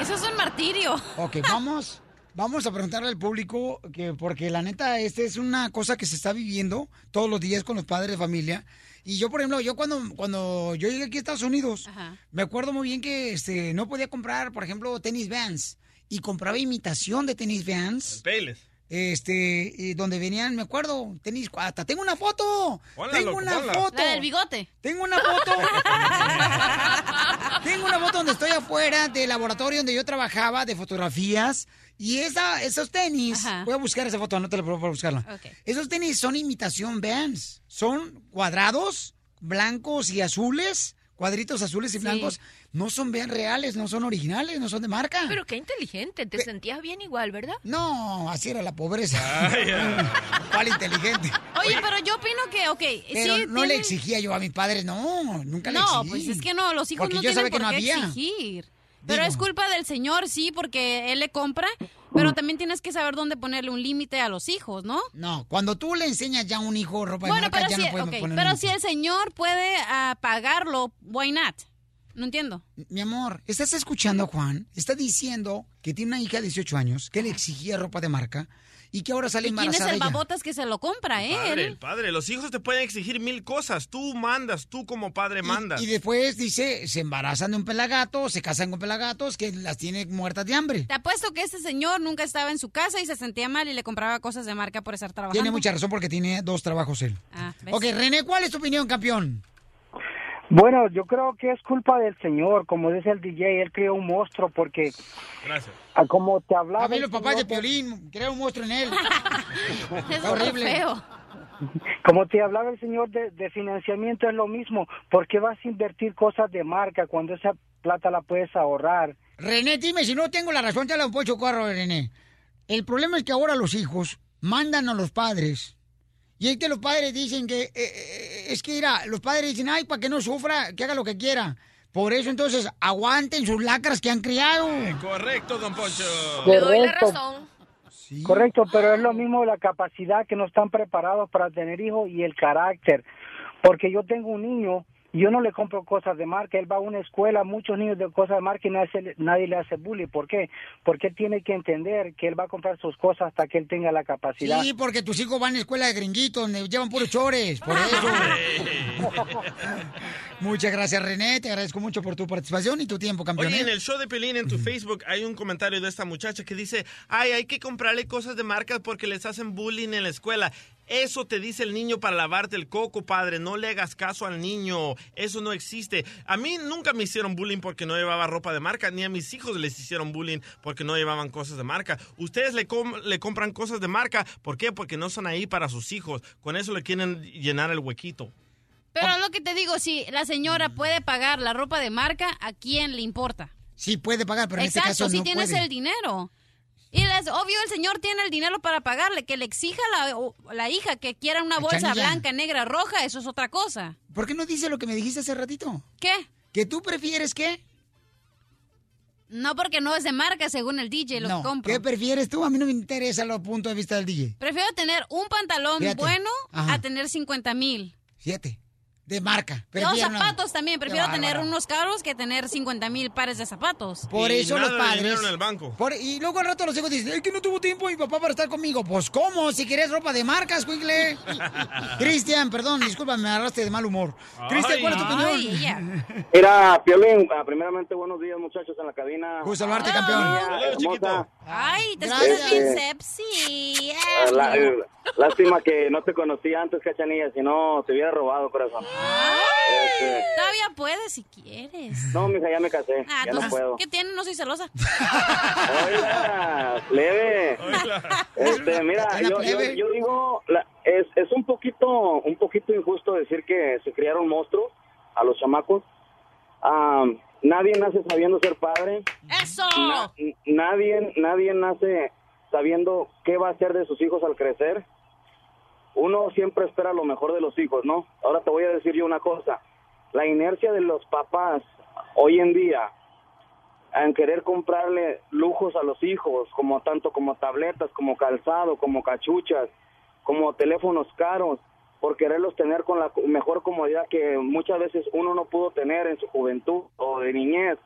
Eso es un martirio. Ok, vamos. Vamos a preguntarle al público que porque la neta este es una cosa que se está viviendo todos los días con los padres de familia. Y yo, por ejemplo, yo cuando, cuando yo llegué aquí a Estados Unidos, me acuerdo muy bien que este, no podía comprar, por ejemplo, tenis Vans. Y compraba imitación de tenis Vans. Payless. Este, y donde venían, me acuerdo, tenis, hasta tengo una foto. Tengo loco, una foto. La del bigote. Tengo una foto. <laughs> Tengo una foto donde estoy afuera del laboratorio donde yo trabajaba de fotografías. Y esa, esos tenis, voy a buscar esa foto, no te la puedo buscarla. Esos tenis son imitación Vans. Son cuadrados, blancos y azules, cuadritos azules y Sí. blancos. No son Vans reales, no son originales, no son de marca. Pero qué inteligente, te sentías bien igual, ¿verdad? No, así era la pobreza. <laughs> ¿Cuál inteligente? Oye, pero yo opino que, ok, Pero sí no le exigía yo a mis padres, no, nunca le No, exigí. pues es que no, los hijos Porque no yo tienen que por no qué había. exigir. Pero Digo. es culpa del señor, sí, porque él le compra, pero también tienes que saber dónde ponerle un límite a los hijos, ¿no? No, cuando tú le enseñas ya a un hijo ropa de Bueno, marca, pero, ya si, no puedes ok, poner pero si el señor puede ah, pagarlo, why not? No entiendo. Mi amor, ¿estás escuchando a Juan? Está diciendo que tiene una hija de 18 años que le exigía ropa de marca y que ahora sale ¿Y quién es embarazada el ella. babotas que se lo compra, Padre, el padre, los hijos te pueden exigir mil cosas. Tú mandas, tú como padre mandas. Y después dice, se embarazan de un pelagato, se casan con pelagatos que las tiene muertas de hambre. Te apuesto que este señor nunca estaba en su casa y se sentía mal y le compraba cosas de marca por estar trabajando. Tiene mucha razón porque tiene dos trabajos él. Ah, ¿ves? Ok, René, ¿cuál es tu opinión, campeón? Bueno, yo creo que es culpa del señor, como dice el DJ, él creó un monstruo porque Gracias. ah, como te hablaba... A mí los papás de Piolín, crea un monstruo en él. <laughs> Es horrible. feo. Como te hablaba el señor de, de financiamiento es lo mismo, ¿por qué vas a invertir cosas de marca cuando esa plata la puedes ahorrar René, dime si no tengo la razón, te la un pocho carro, René. El problema es que ahora los hijos mandan a los padres. Y es que los padres dicen que, eh, eh, es que mira, los padres dicen, ay, para que no sufra, que haga lo que quiera. Por eso entonces aguanten sus lacras que han criado. Correcto, don Poncho. Le doy la Correcto. razón. Correcto, pero es lo mismo la capacidad que no están preparados para tener hijos y el carácter. Porque yo tengo un niño yo no le compro cosas de marca. Él va a una escuela, muchos niños de cosas de marca y nadie, nadie le hace bullying. ¿Por qué? Porque él tiene que entender que él va a comprar sus cosas hasta que él tenga la capacidad. Sí, porque tus hijos van a escuela de gringuitos donde llevan puros chores, por eso. <laughs> <laughs> Muchas gracias, René. Te agradezco mucho por tu participación y tu tiempo, campeón. Oye, ¿eh? en el show de Pelín en tu Facebook hay un comentario de esta muchacha que dice, ay, hay que comprarle cosas de marcas porque les hacen bullying en la escuela. Eso te dice el niño para lavarte el coco, padre. No le hagas caso al niño. Eso no existe. A mí nunca me hicieron bullying porque no llevaba ropa de marca, ni a mis hijos les hicieron bullying porque no llevaban cosas de marca. Ustedes le, com- le compran cosas de marca. ¿Por qué? Porque no son ahí para sus hijos. Con eso le quieren llenar el huequito. Pero lo que te digo, si la señora puede pagar la ropa de marca, ¿a quién le importa? Sí, puede pagar, pero en este Exacto, caso si no tienes puede. el dinero. Y es obvio, el señor tiene el dinero para pagarle. Que le exija a la, la hija que quiera una bolsa blanca, negra, roja, eso es otra cosa. ¿Por qué no dice lo que me dijiste hace ratito? ¿Qué? ¿Que tú prefieres qué? No, porque no es de marca según el DJ, lo No, compro. ¿qué prefieres tú? A mí no me interesa los puntos de vista del DJ. Prefiero tener un pantalón Fíjate. bueno Ajá. a tener 50 mil. Siete. De marca. Los Prefiero una- zapatos también. Prefiero tener unos caros que tener 50 mil pares de zapatos. Por eso los padres. banco. Por- y luego al rato los hijos dicen, es que no tuvo tiempo mi papá para estar conmigo. Pues, ¿cómo? Si querés ropa de marcas, Quigle. <laughs> Cristian, perdón, disculpa, me agarraste de mal humor. Cristian, ¿cuál es tu opinión? <laughs> Mira, Piolín, ah, primeramente buenos días muchachos en la cabina. Gusto saludarte, campeón. Niña hermosa. Ay, te escuchas bien sepsi. Ah, la- eh, lástima que no te conocí antes, cachanilla, si no te hubiera robado, corazón. Este, Todavía puedes si quieres. no, mija, ya me casé, Ah, ya no entonces, puedo. ¿qué tiene? No soy celosa. Oiga, leve. Este, mira, yo, yo, plebe. yo digo, la- es, es un poquito un poquito injusto decir que se criaron monstruos a los chamacos. Am, nadie nace sabiendo ser padre. ¡Eso! Na- n- nadie, nadie nace sabiendo qué va a hacer de sus hijos al crecer. Uno siempre espera lo mejor de los hijos, ¿no? Ahora te voy a decir yo una cosa. La inercia de los papás hoy en día en querer comprarle lujos a los hijos, como tanto como tabletas, como calzado, como cachuchas, como teléfonos caros, por quererlos tener con la mejor comodidad que muchas veces uno no pudo tener en su juventud o de niñez.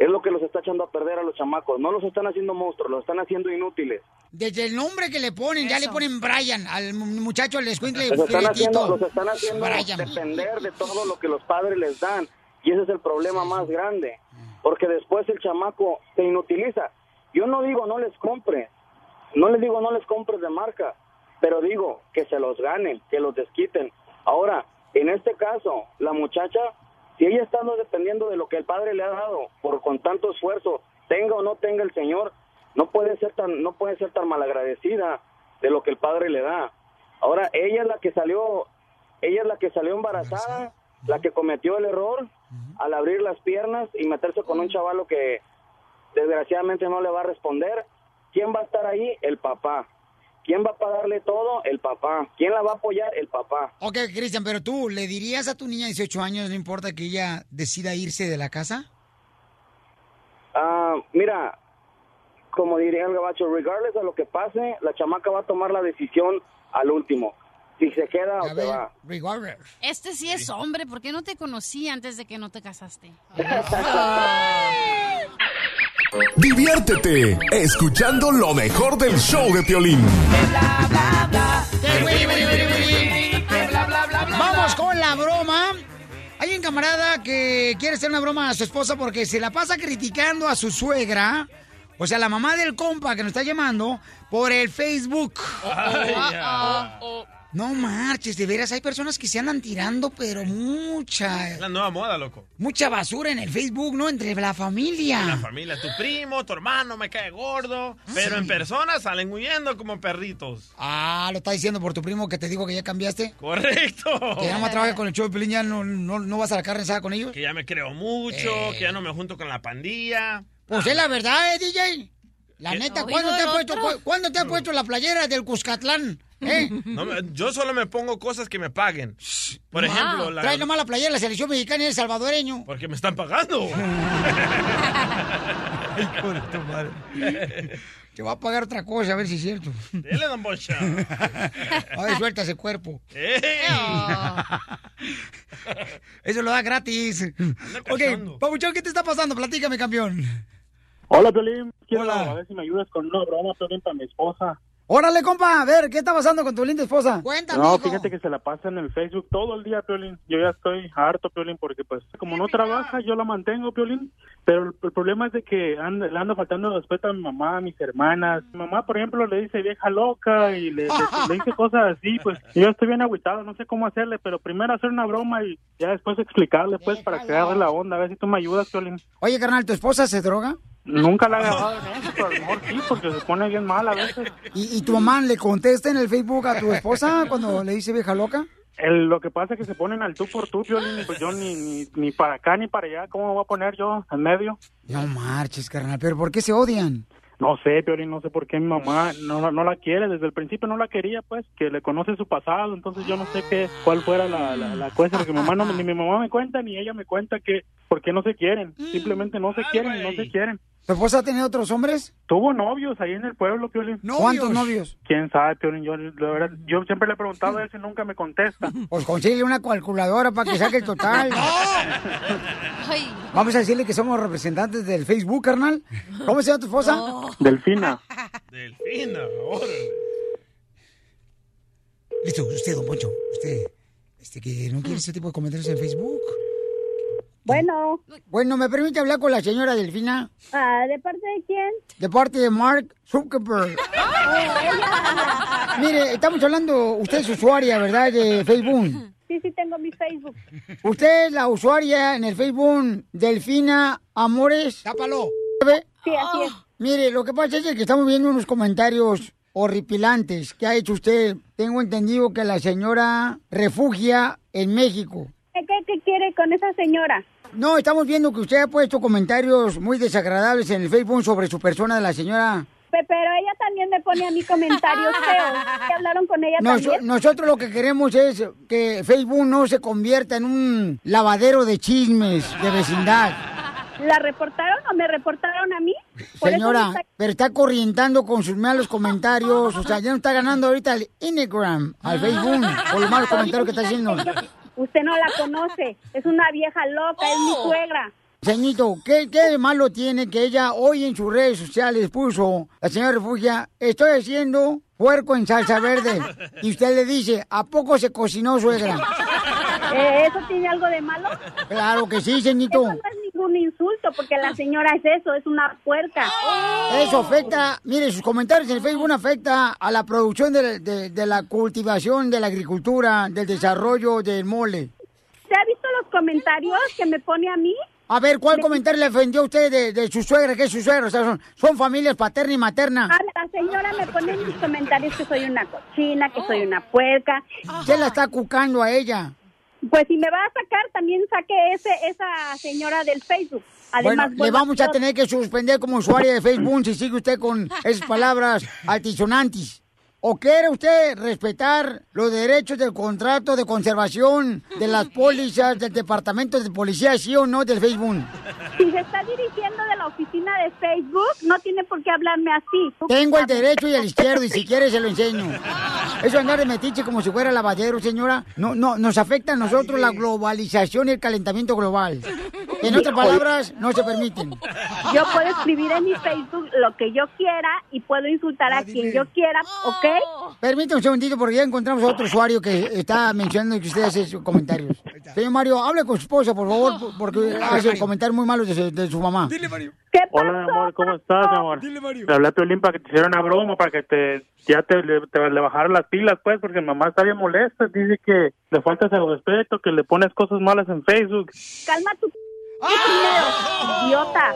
Es lo que los está echando a perder a los chamacos. No los están haciendo monstruos, los están haciendo inútiles. Desde el nombre que le ponen, ya le ponen Brian al mu- muchacho, al escuincle Los están haciendo, los están haciendo Brian. depender de todo lo que los padres les dan. Y ese es el problema más grande. Porque después el chamaco se inutiliza. Yo no digo no les compres. No les digo no les compres de marca. Pero digo que se los ganen, que los desquiten. Ahora, en este caso, la muchacha, si ella está no dependiendo de lo que el padre le ha dado por con tanto esfuerzo, tenga o no tenga el señor, no puede ser tan no puede ser tan malagradecida de lo que el padre le da. Ahora ella es la que salió ella es la que salió embarazada, la que cometió el error al abrir las piernas y meterse con un chavalo que desgraciadamente no le va a responder. ¿Quién va a estar ahí? El papá. ¿Quién va a pagarle todo? El papá. ¿Quién la va a apoyar? El papá. Ok, Cristian, pero tú, ¿le dirías a tu niña de 18 años, no importa que ella decida irse de la casa? Ah, mira, como diría el gabacho, regardless de lo que pase, la chamaca va a tomar la decisión al último. Si se queda o se va. Regardless. Este sí es hombre, ¿por qué no te conocí antes de que no te casaste? <laughs> <laughs> Diviértete escuchando lo mejor del show de Piolín. Vamos con la broma. Hay un camarada que quiere hacer una broma a su esposa porque se la pasa criticando a su suegra, o sea, la mamá del compa que nos está llamando, por el Facebook. No marches, de veras, hay personas que se andan tirando, pero mucha, Es la nueva moda, loco. mucha basura en el Facebook, ¿no? Entre la familia. La familia, tu primo, tu hermano me cae gordo. Pero en persona salen huyendo como perritos. Ah, lo está diciendo por tu primo que te digo que ya cambiaste. Correcto. Que ya no más trabaja con el show de Pelín, ya no, no, no vas a la carne con ellos. Que ya me creo mucho, Eh. que ya no me junto con la pandilla. Pues es la verdad, ¿eh, DJ? La ¿Qué? neta, ¿Oído ¿cuándo te, has puesto, ¿cuándo te has puesto la playera del Cuscatlán? ¿Eh? No yo solo me pongo cosas que me paguen. Por Wow. ejemplo, la- Trae nomás la playera de la selección mexicana y el salvadoreño. porque me están pagando. <laughs> Te va a pagar otra cosa, a ver si es cierto. Dele, don Bocha. <laughs> A ver, suelta ese cuerpo. ¡Ey! <laughs> Eso lo da gratis. Ok, Pabuchón, ¿qué te está pasando? Platícame, campeón. Hola, Piolín. Quiero Hola. a ver si me ayudas con una broma, Piolín, para mi esposa. Órale, compa, a ver, ¿qué está pasando con tu linda esposa? Cuéntame, No, hijo. fíjate que se la pasa en el Facebook todo el día, Piolín. Yo ya estoy harto, Piolín, porque pues como no trabaja, yo la mantengo, Piolín. Pero el, el problema es de que anda- le ando faltando respeto a mi mamá, a mis hermanas. Mi mamá, por ejemplo, le dice vieja loca y le, le- <laughs> le dice cosas así, pues yo estoy bien agüitado, no sé cómo hacerle, pero primero hacer una broma y ya después explicarle, pues, para que agarre la onda, a ver si tú me ayudas, Piolín. Oye, carnal, ¿tu esposa se droga? Nunca la he agarrado en eso, pero a lo mejor sí, porque se pone bien mal a veces. ¿Y, y tu mamá le contesta en el Facebook a tu esposa cuando le dice vieja loca? El- lo que pasa es que se ponen al tú por tú, Piolín, y pues yo ni, ni, ni para acá ni para allá, ¿cómo me voy a poner yo en medio? No marches, carnal, pero ¿por qué se odian? No sé, Piolín, no sé por qué mi mamá no, la- no la quiere, desde el principio no la quería, pues, que le conoce su pasado, entonces yo no sé qué, cuál fuera la, la, la cosa, porque mi mamá no, ni mi mamá me cuenta, ni ella me cuenta que, por qué no se quieren, simplemente no se quieren, no se quieren. ¿Tu esposa ha tenido otros hombres? Tuvo novios ahí en el pueblo, Piolín. ¿Cuántos novios? ¿Quién sabe, Piolín? Yo, la verdad, yo siempre le he preguntado a él si nunca me contesta. <laughs> Pues consigue una calculadora para que saque el total. <laughs> Vamos a decirle que somos representantes del Facebook, carnal. ¿Cómo se llama tu esposa? Delfina. Delfina, órale. Listo, usted, don Poncho. Usted, este, que no quiere ese tipo de comentarios en Facebook. Bueno. Bueno, ¿me permite hablar con la señora Delfina? Ah, ¿De parte de quién? De parte de Mark Zuckerberg. Mire, estamos hablando, usted es usuaria, ¿verdad? De Facebook. Sí, sí, tengo mi Facebook. Usted es la usuaria en el Facebook Delfina Amores. Tápalo. Sí, así es. Mire, lo que pasa es que estamos viendo unos comentarios horripilantes que ha hecho usted. Tengo entendido que la señora refugia en México. ¿Qué, qué, qué quiere con esa señora? No, estamos viendo que usted ha puesto comentarios muy desagradables en el Facebook sobre su persona de la señora. Pe- Pero ella también me pone a mí comentarios feos. ¿Qué hablaron con ella Nos- también? nosotros lo que queremos es que Facebook no se convierta en un lavadero de chismes de vecindad. ¿La reportaron o me reportaron a mí? Por Señora, está- pero está corrientando con sus malos comentarios. O sea, ya no está ganando ahorita el Instagram, al Facebook, por los malos comentarios que está haciendo. Usted no la conoce. Es una vieja loca, es mi suegra. Señorito, ¿qué, ¿qué de malo tiene que ella hoy en sus redes sociales puso, la señora Refugia, estoy haciendo puerco en salsa verde? Y usted le dice, ¿a poco se cocinó, suegra? Eh, ¿Eso tiene algo de malo? Claro que sí, señorito. Eso no es ningún insulto, porque la señora es eso, es una puerca. Eso afecta, mire, sus comentarios en el Facebook afecta a la producción de, de- de la cultivación, de la agricultura, del desarrollo del mole. ¿Se ha visto los comentarios que me pone a mí? A ver, ¿cuál comentario le ofendió a usted de, de su suegra? que es su suegra? O sea, son, son familias paterna y materna. Ah, la señora me pone en mis comentarios que soy una cochina, que soy una puerca. Usted la está cucando a ella. Pues si me va a sacar, también saque ese, esa señora del Facebook. Además, bueno, le vamos a tener que suspender como usuaria de Facebook si sigue usted con <laughs> esas palabras altisonantes. ¿O quiere usted respetar los derechos del contrato de conservación de las <laughs> pólizas del Departamento de Policía, sí o no, del Facebook? Si se está dirigiendo de la oficina de Facebook, no tiene por qué hablarme así. Tengo el derecho y el izquierdo, y si quiere se lo enseño. <laughs> Eso andar de metiche como si fuera lavadero, señora, no, no, nos afecta a nosotros la globalización y el calentamiento global. <laughs> En otras palabras, no se permiten. Yo puedo escribir en mi Facebook lo que yo quiera y puedo insultar a quien yo quiera, ¿ok? Permítame un segundito porque ya encontramos a otro usuario que está mencionando que usted hace sus comentarios. Señor Mario, hable con su esposa, por favor, por- porque hace comentarios muy malos de su, de su mamá. Dile, Mario. Hola, amor, ¿cómo estás, amor? Te hablé a Piolín para que te hiciera una broma, para que te ya te le, te le bajaran las pilas, pues, porque mamá está bien molesta. Dice que le faltas el respeto, que le pones cosas malas en Facebook. Calma tu primero, idiota.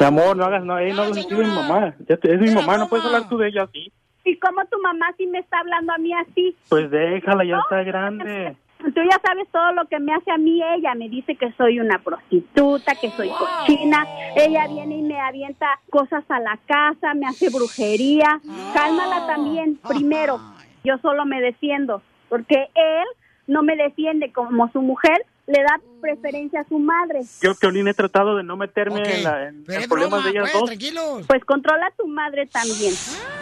Mi amor, no hagas, no, no así de mi mamá. Ya te- es mi mamá, no puedes hablar tú de ella así. ¿Y cómo tu mamá sí me está hablando a mí así? Pues déjala, ya está grande. Tú ya sabes todo lo que me hace a mí ella. Me dice que soy una prostituta, que soy cochina. Ella viene y me avienta cosas a la casa, me hace brujería. Cálmala también, primero. Yo solo me defiendo, porque él no me defiende como su mujer, le da preferencia a su madre. Yo, Piolín, he tratado de no meterme en, la- en- en problemas de ellas dos. tranquilos. Pues controla a tu madre también.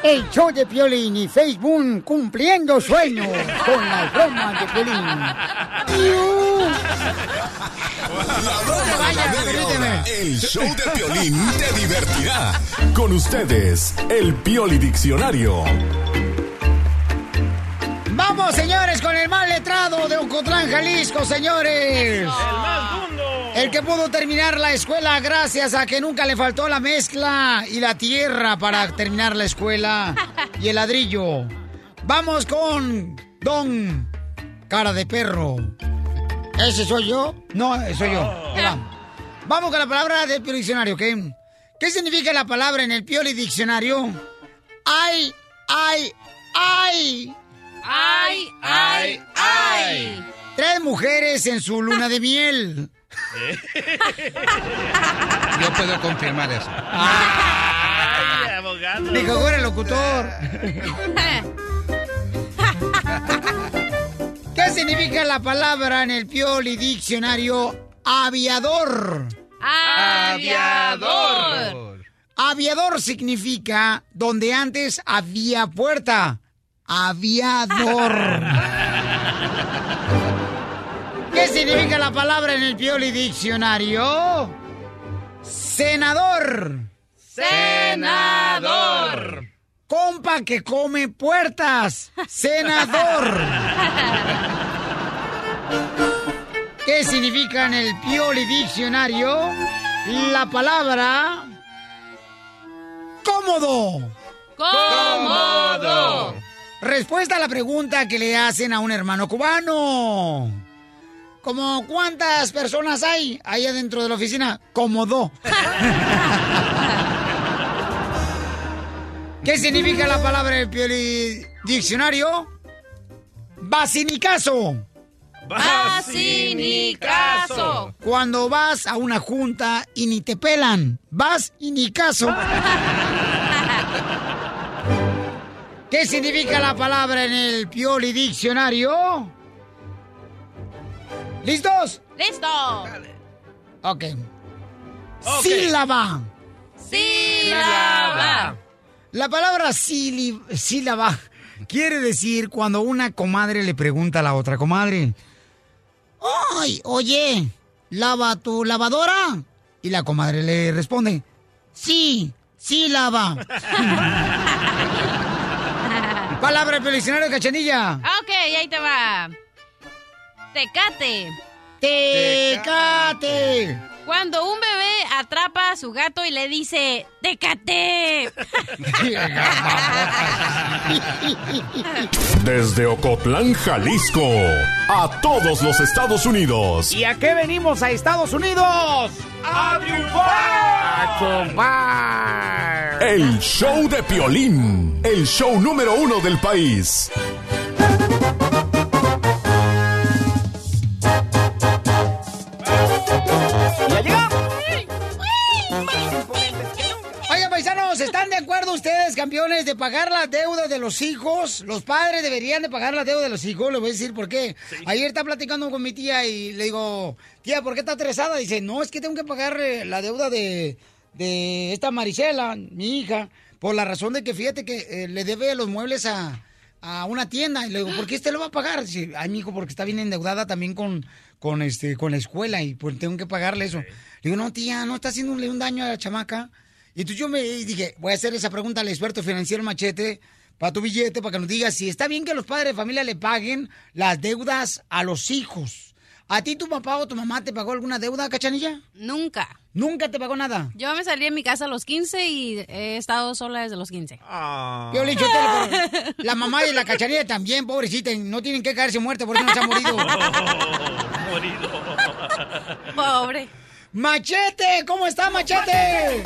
El show de Piolín y Facebook cumpliendo sueños con las bromas de Piolín. Vaya, El show de Piolín te divertirá. Con ustedes, el Pioli Diccionario. Vamos, señores, con el mal de Ocotlán, Jalisco, señores. El más El que pudo terminar la escuela gracias a que nunca le faltó la mezcla y la tierra para terminar la escuela y el ladrillo. Vamos con Don Cara de Perro. ¿Ese soy yo? No, soy yo. Va. Vamos con la palabra del Pioli Diccionario, ¿ok? ¿Qué significa la palabra en el Pioli Diccionario? ¡Ay, ay, ay! ¡Ay, ay, ay! Tres mujeres en su luna de miel. <laughs> Yo puedo confirmar eso. Ay, abogado. El locutor. ¿Qué significa la palabra en el Pioli Diccionario aviador? Aviador. Aviador significa donde antes había puerta. Aviador. ¿Qué significa la palabra en el Pioli Diccionario? Senador. Senador. Compa que come puertas. Senador. ¿Qué significa en el Pioli Diccionario la palabra cómodo? Cómodo. Respuesta a la pregunta que le hacen a un hermano cubano. ¿Como cuántas personas hay ahí adentro de la oficina? Cómodo. <laughs> ¿Qué significa la palabra del Pioli Diccionario? Basinicaso. Basinicaso. Cuando vas a una junta y ni te pelan, vas y ni caso. <laughs> ¿Qué significa la palabra en el Pioli Diccionario? ¿Listos? ¡Listo! Ok. Sílaba. Sílaba. La palabra síli- sílaba quiere decir cuando una comadre le pregunta a la otra comadre, ¡Ay, oye, lava tu lavadora! Y la comadre le responde, sí, sí lava. <laughs> Palabra del cachanilla. Ok, ahí te va. Tecate. Tecate. Cuando un bebé atrapa a su gato y le dice, ¡Tecate! <laughs> Desde Ocotlán, Jalisco, a todos los Estados Unidos. ¿Y a qué venimos a Estados Unidos? ¡A triunfar! ¡A triunfar! El show de Piolín, el show número uno del país. Campeones, de pagar la deuda de los hijos? Los padres deberían de pagar la deuda de los hijos. Les voy a decir por qué. Ayer estaba platicando con mi tía y le digo, tía, ¿por qué está estresada? Dice, no, es que tengo que pagar eh, la deuda de, de esta Marisela, mi hija, por la razón de que fíjate que eh, le debe los muebles a, a una tienda. Y le digo, ¿por qué usted lo va a pagar? Dice, ay, mi hijo, porque está bien endeudada también con, con este con la escuela y pues tengo que pagarle eso. Le digo, no, tía, no está haciéndole un daño a la chamaca. Y entonces yo me dije, voy a hacer esa pregunta al experto financiero Machete para tu billete, para que nos diga si está bien que los padres de familia le paguen las deudas a los hijos. ¿A ti tu papá o tu mamá te pagó alguna deuda, cachanilla? Nunca. ¿Nunca te pagó nada? Yo me salí de mi casa a los 15 y he estado sola desde los 15. Piolín, Sotelo, pero <laughs> la mamá y la cachanilla también, pobrecita, no tienen que caerse muertas porque no se han morido. <laughs> Pobre. Machete, ¿cómo está Machete?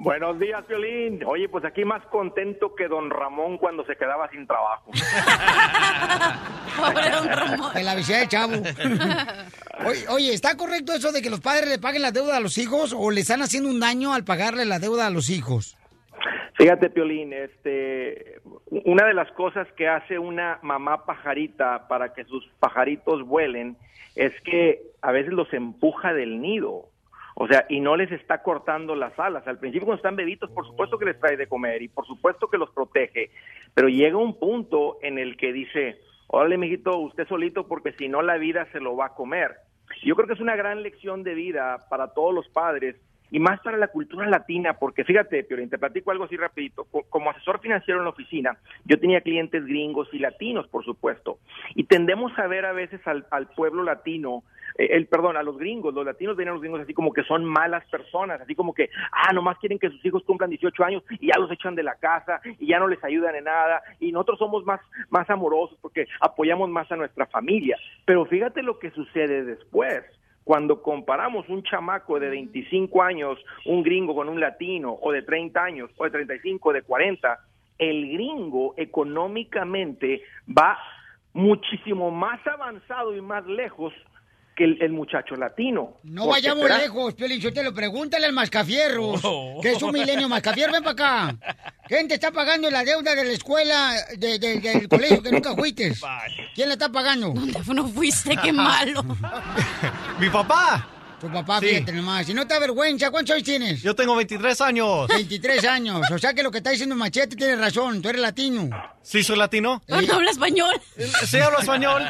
Buenos días, Violín. Oye, pues aquí más contento que don Ramón cuando se quedaba sin trabajo. Pobre don Ramón. En la visita de Chavo. Oye, oye, ¿está correcto eso de que los padres le paguen la deuda a los hijos o le están haciendo un daño al pagarle la deuda a los hijos? Fíjate, Piolín, este, una de las cosas que hace una mamá pajarita para que sus pajaritos vuelen es que a veces los empuja del nido. O sea, y no les está cortando las alas. Al principio cuando están bebitos, por supuesto que les trae de comer y por supuesto que los protege. Pero llega un punto en el que dice, órale, mijito, usted solito porque si no la vida se lo va a comer. Yo creo que es una gran lección de vida para todos los padres y más para la cultura latina, porque fíjate, Piolín, te platico algo así rapidito. Co- Como asesor financiero en la oficina, yo tenía clientes gringos y latinos, por supuesto, y tendemos a ver a veces al, al pueblo latino, eh, el perdón, a los gringos, los latinos ven a los gringos así como que son malas personas, así como que, ah, nomás quieren que sus hijos cumplan 18 años y ya los echan de la casa y ya no les ayudan en nada, y nosotros somos más, más amorosos porque apoyamos más a nuestra familia. Pero fíjate lo que sucede después cuando comparamos un chamaco de 25 años, un gringo con un latino, o de 30 años, o de 35, de 40, el gringo económicamente va muchísimo más avanzado y más lejos que el, el muchacho latino. No vayamos será- lejos, Piolín Sotelo, pregúntale al Mascafierros, <laughs> Oh. que es un milenio Mascafierro, ven para acá. <laughs> ¿Quién te está pagando la deuda de la escuela, de- de- del colegio que nunca fuiste? <laughs> ¿Quién la está pagando? ¿Dónde no fuiste? Qué malo. Mi papá. Tu papá, Sí. fíjate nomás. Si no te avergüenza, ¿cuántos años tienes? Yo tengo 23 años. 23 años. O sea que lo que está diciendo Machete tiene razón. Tú eres latino. ¿Sí soy latino? No, no habla español. Sí hablo español.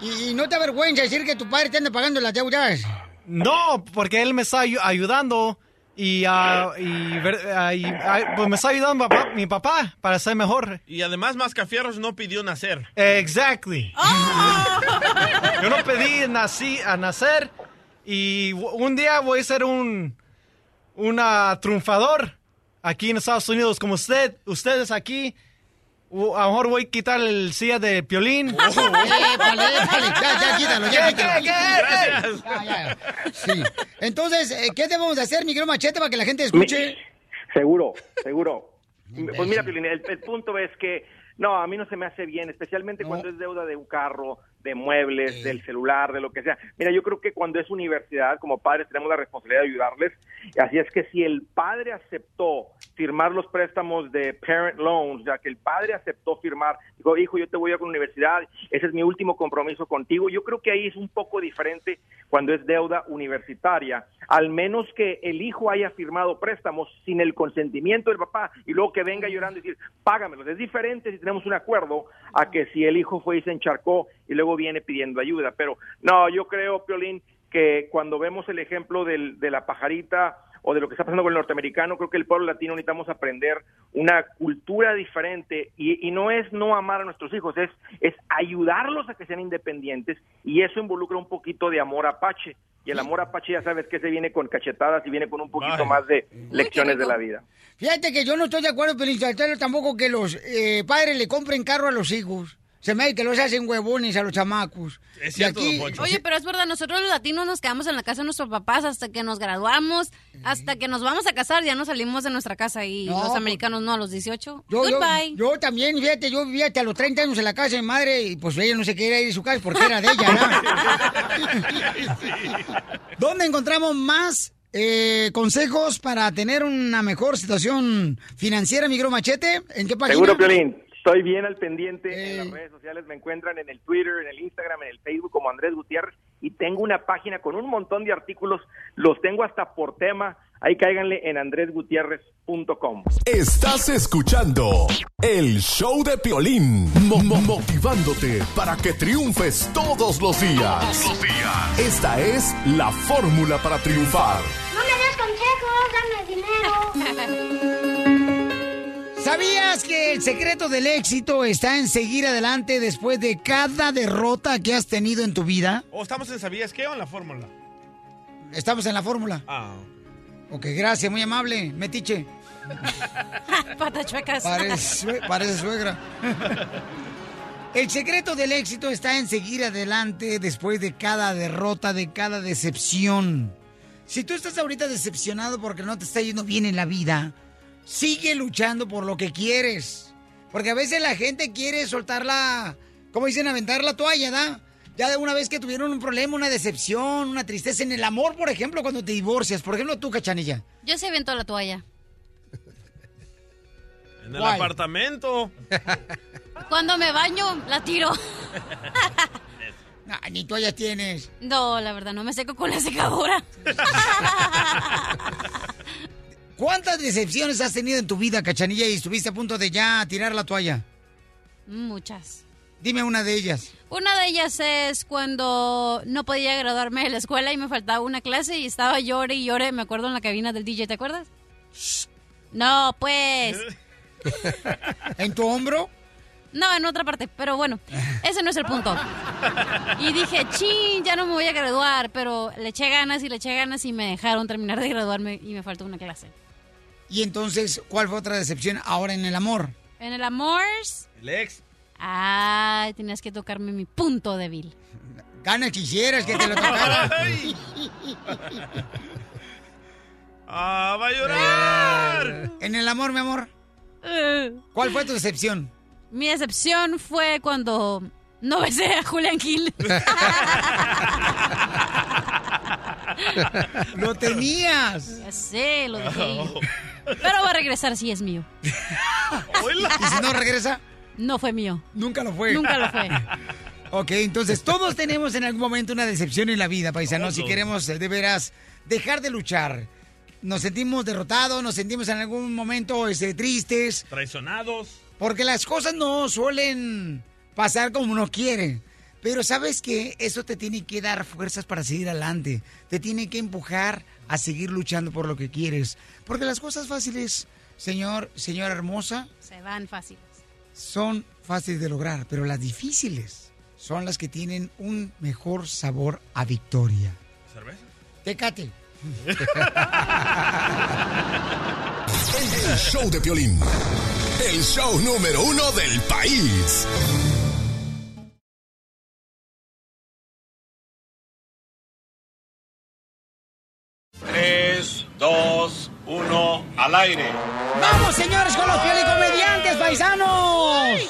¿Y, y no te avergüenza decir que tu padre te anda pagando las deudas? No, porque él me está ayu- ayudando y, ah, y, ver- ah, y, ah, pues me está ayudando papá- mi papá para ser mejor. Y además Mascafierros no pidió nacer. Exactly. Yo no pedí nací, a nacer y un día voy a ser un una triunfador aquí en Estados Unidos como usted, ustedes aquí. A lo mejor voy a quitar el silla de piolín. <laughs> Épale, épale, ya, ya, quítalo, ya. Ya, ya. Sí. Entonces, eh, ¿qué debemos de hacer, mi querido Machete, para que la gente escuche? Seguro, seguro. <laughs> Pues mira, Piolín, el, el punto es que no, a mí no se me hace bien, especialmente cuando es deuda de un carro, de muebles, del celular, de lo que sea. Mira, yo creo que cuando es universidad, como padres tenemos la responsabilidad de ayudarles. Así es que si el padre aceptó firmar los préstamos de parent loans, ya que el padre aceptó firmar, dijo, hijo, yo te voy a con la universidad, ese es mi último compromiso contigo. Yo creo que ahí es un poco diferente cuando es deuda universitaria, al menos que el hijo haya firmado préstamos sin el consentimiento del papá y luego que venga llorando y decir, págamelos. Es diferente si tenemos un acuerdo a que si el hijo fue y se encharcó y luego viene pidiendo ayuda. Pero no, yo creo, Piolín, que cuando vemos el ejemplo del- de la pajarita o de lo que está pasando con el norteamericano, creo que el pueblo latino necesitamos aprender una cultura diferente y, y no es no amar a nuestros hijos, es, es ayudarlos a que sean independientes y eso involucra un poquito de amor apache. Y el amor apache ya sabes que se viene con cachetadas y viene con un poquito Ay. más de lecciones de la vida. Fíjate que yo no estoy de acuerdo, Sotelo, tampoco que los eh, padres le compren carro a los hijos. Se me que los hacen huevones a los chamacos. Es Y aquí- Oye, pero es verdad, nosotros los latinos nos quedamos en la casa de nuestros papás hasta que nos graduamos, hasta que nos vamos a casar, ya no salimos de nuestra casa y No, los pues- americanos no, a los 18. Yo, yo, Goodbye. yo también, fíjate, yo vivía hasta los 30 años en la casa de mi madre y pues ella no se quería ir de su casa porque era de ella, ¿no? <laughs> ¿Dónde encontramos más eh, consejos para tener una mejor situación financiera, Micro Machete? ¿En qué página? Seguro, Piolín. Estoy bien al pendiente en las redes sociales. Me encuentran en el Twitter, en el Instagram, en el Facebook como Andrés Gutiérrez. Y tengo una página con un montón de artículos. Los tengo hasta por tema. ahí cáiganle en andresgutierrez.com. Estás escuchando el show de Piolín, mo- mo- motivándote para que triunfes todos los días. Todos los días. Esta es la fórmula para triunfar. No me des consejos, dame dinero. <laughs> ¿Sabías que el secreto del éxito está en seguir adelante después de cada derrota que has tenido en tu vida? ¿O estamos en Sabías qué o en la fórmula? Estamos en la fórmula. Ah. Ok, gracias, muy amable. Metiche. <laughs> Patas chuecas. Parece, parece suegra. <laughs> El secreto del éxito está en seguir adelante después de cada derrota, de cada decepción. Si tú estás ahorita decepcionado porque no te está yendo bien en la vida, sigue luchando por lo que quieres. Porque a veces la gente quiere soltar la, como dicen, aventar la toalla, ¿da? Ya de una vez que tuvieron un problema, una decepción, una tristeza en el amor, por ejemplo, cuando te divorcias. Por ejemplo, tú, Cachanilla. Yo se aventó la toalla. <laughs> En el Guay. apartamento. <laughs> Cuando me baño, la tiro. <laughs> Nah, ni toallas tienes. No, la verdad, no me seco con la secadora. ¿Cuántas decepciones has tenido en tu vida, Cachanilla, y estuviste a punto de ya tirar la toalla? Muchas. Dime una de ellas. Una de ellas es cuando no podía graduarme de la escuela y me faltaba una clase y estaba llore y llore, me acuerdo en la cabina del DJ, ¿te acuerdas? No, pues. <laughs> ¿En tu hombro? No, en otra parte, pero bueno, <laughs> ese no es el punto. Y dije, chin, ya no me voy a graduar, pero le eché ganas y le eché ganas y me dejaron terminar de graduarme y me faltó una clase. Y entonces, ¿cuál fue otra decepción ahora en el amor? En el amor, El ex. ay, tenías que tocarme mi punto débil. Gana quisieras que te lo tocara. <laughs> ¡Ah, va a llorar! En el amor, mi amor. ¿Cuál fue tu decepción? Mi decepción fue cuando no besé a Julián Gil. <laughs> <laughs> ¡Lo tenías! Ya sé, lo dejé. Oh. Pero va a regresar si es mío. <laughs> ¿Y si no regresa? No fue mío. Nunca lo fue. Nunca lo fue. <laughs> Ok, entonces todos tenemos en algún momento una decepción en la vida, paisanos, si queremos eh, de veras dejar de luchar. Nos sentimos derrotados, nos sentimos en algún momento este, tristes, Traicionados. porque las cosas no suelen pasar como uno quiere. Pero sabes que eso te tiene que dar fuerzas para seguir adelante, te tiene que empujar a seguir luchando por lo que quieres. Porque las cosas fáciles, señor, señora hermosa, Se van fáciles. son fáciles de lograr, pero las difíciles son las que tienen un mejor sabor a victoria. ¿Cerveza? Tecate. <laughs> El show de Piolín. El show número uno del país. Dos, uno, al aire. ¡Vamos, señores, con los comediantes paisanos!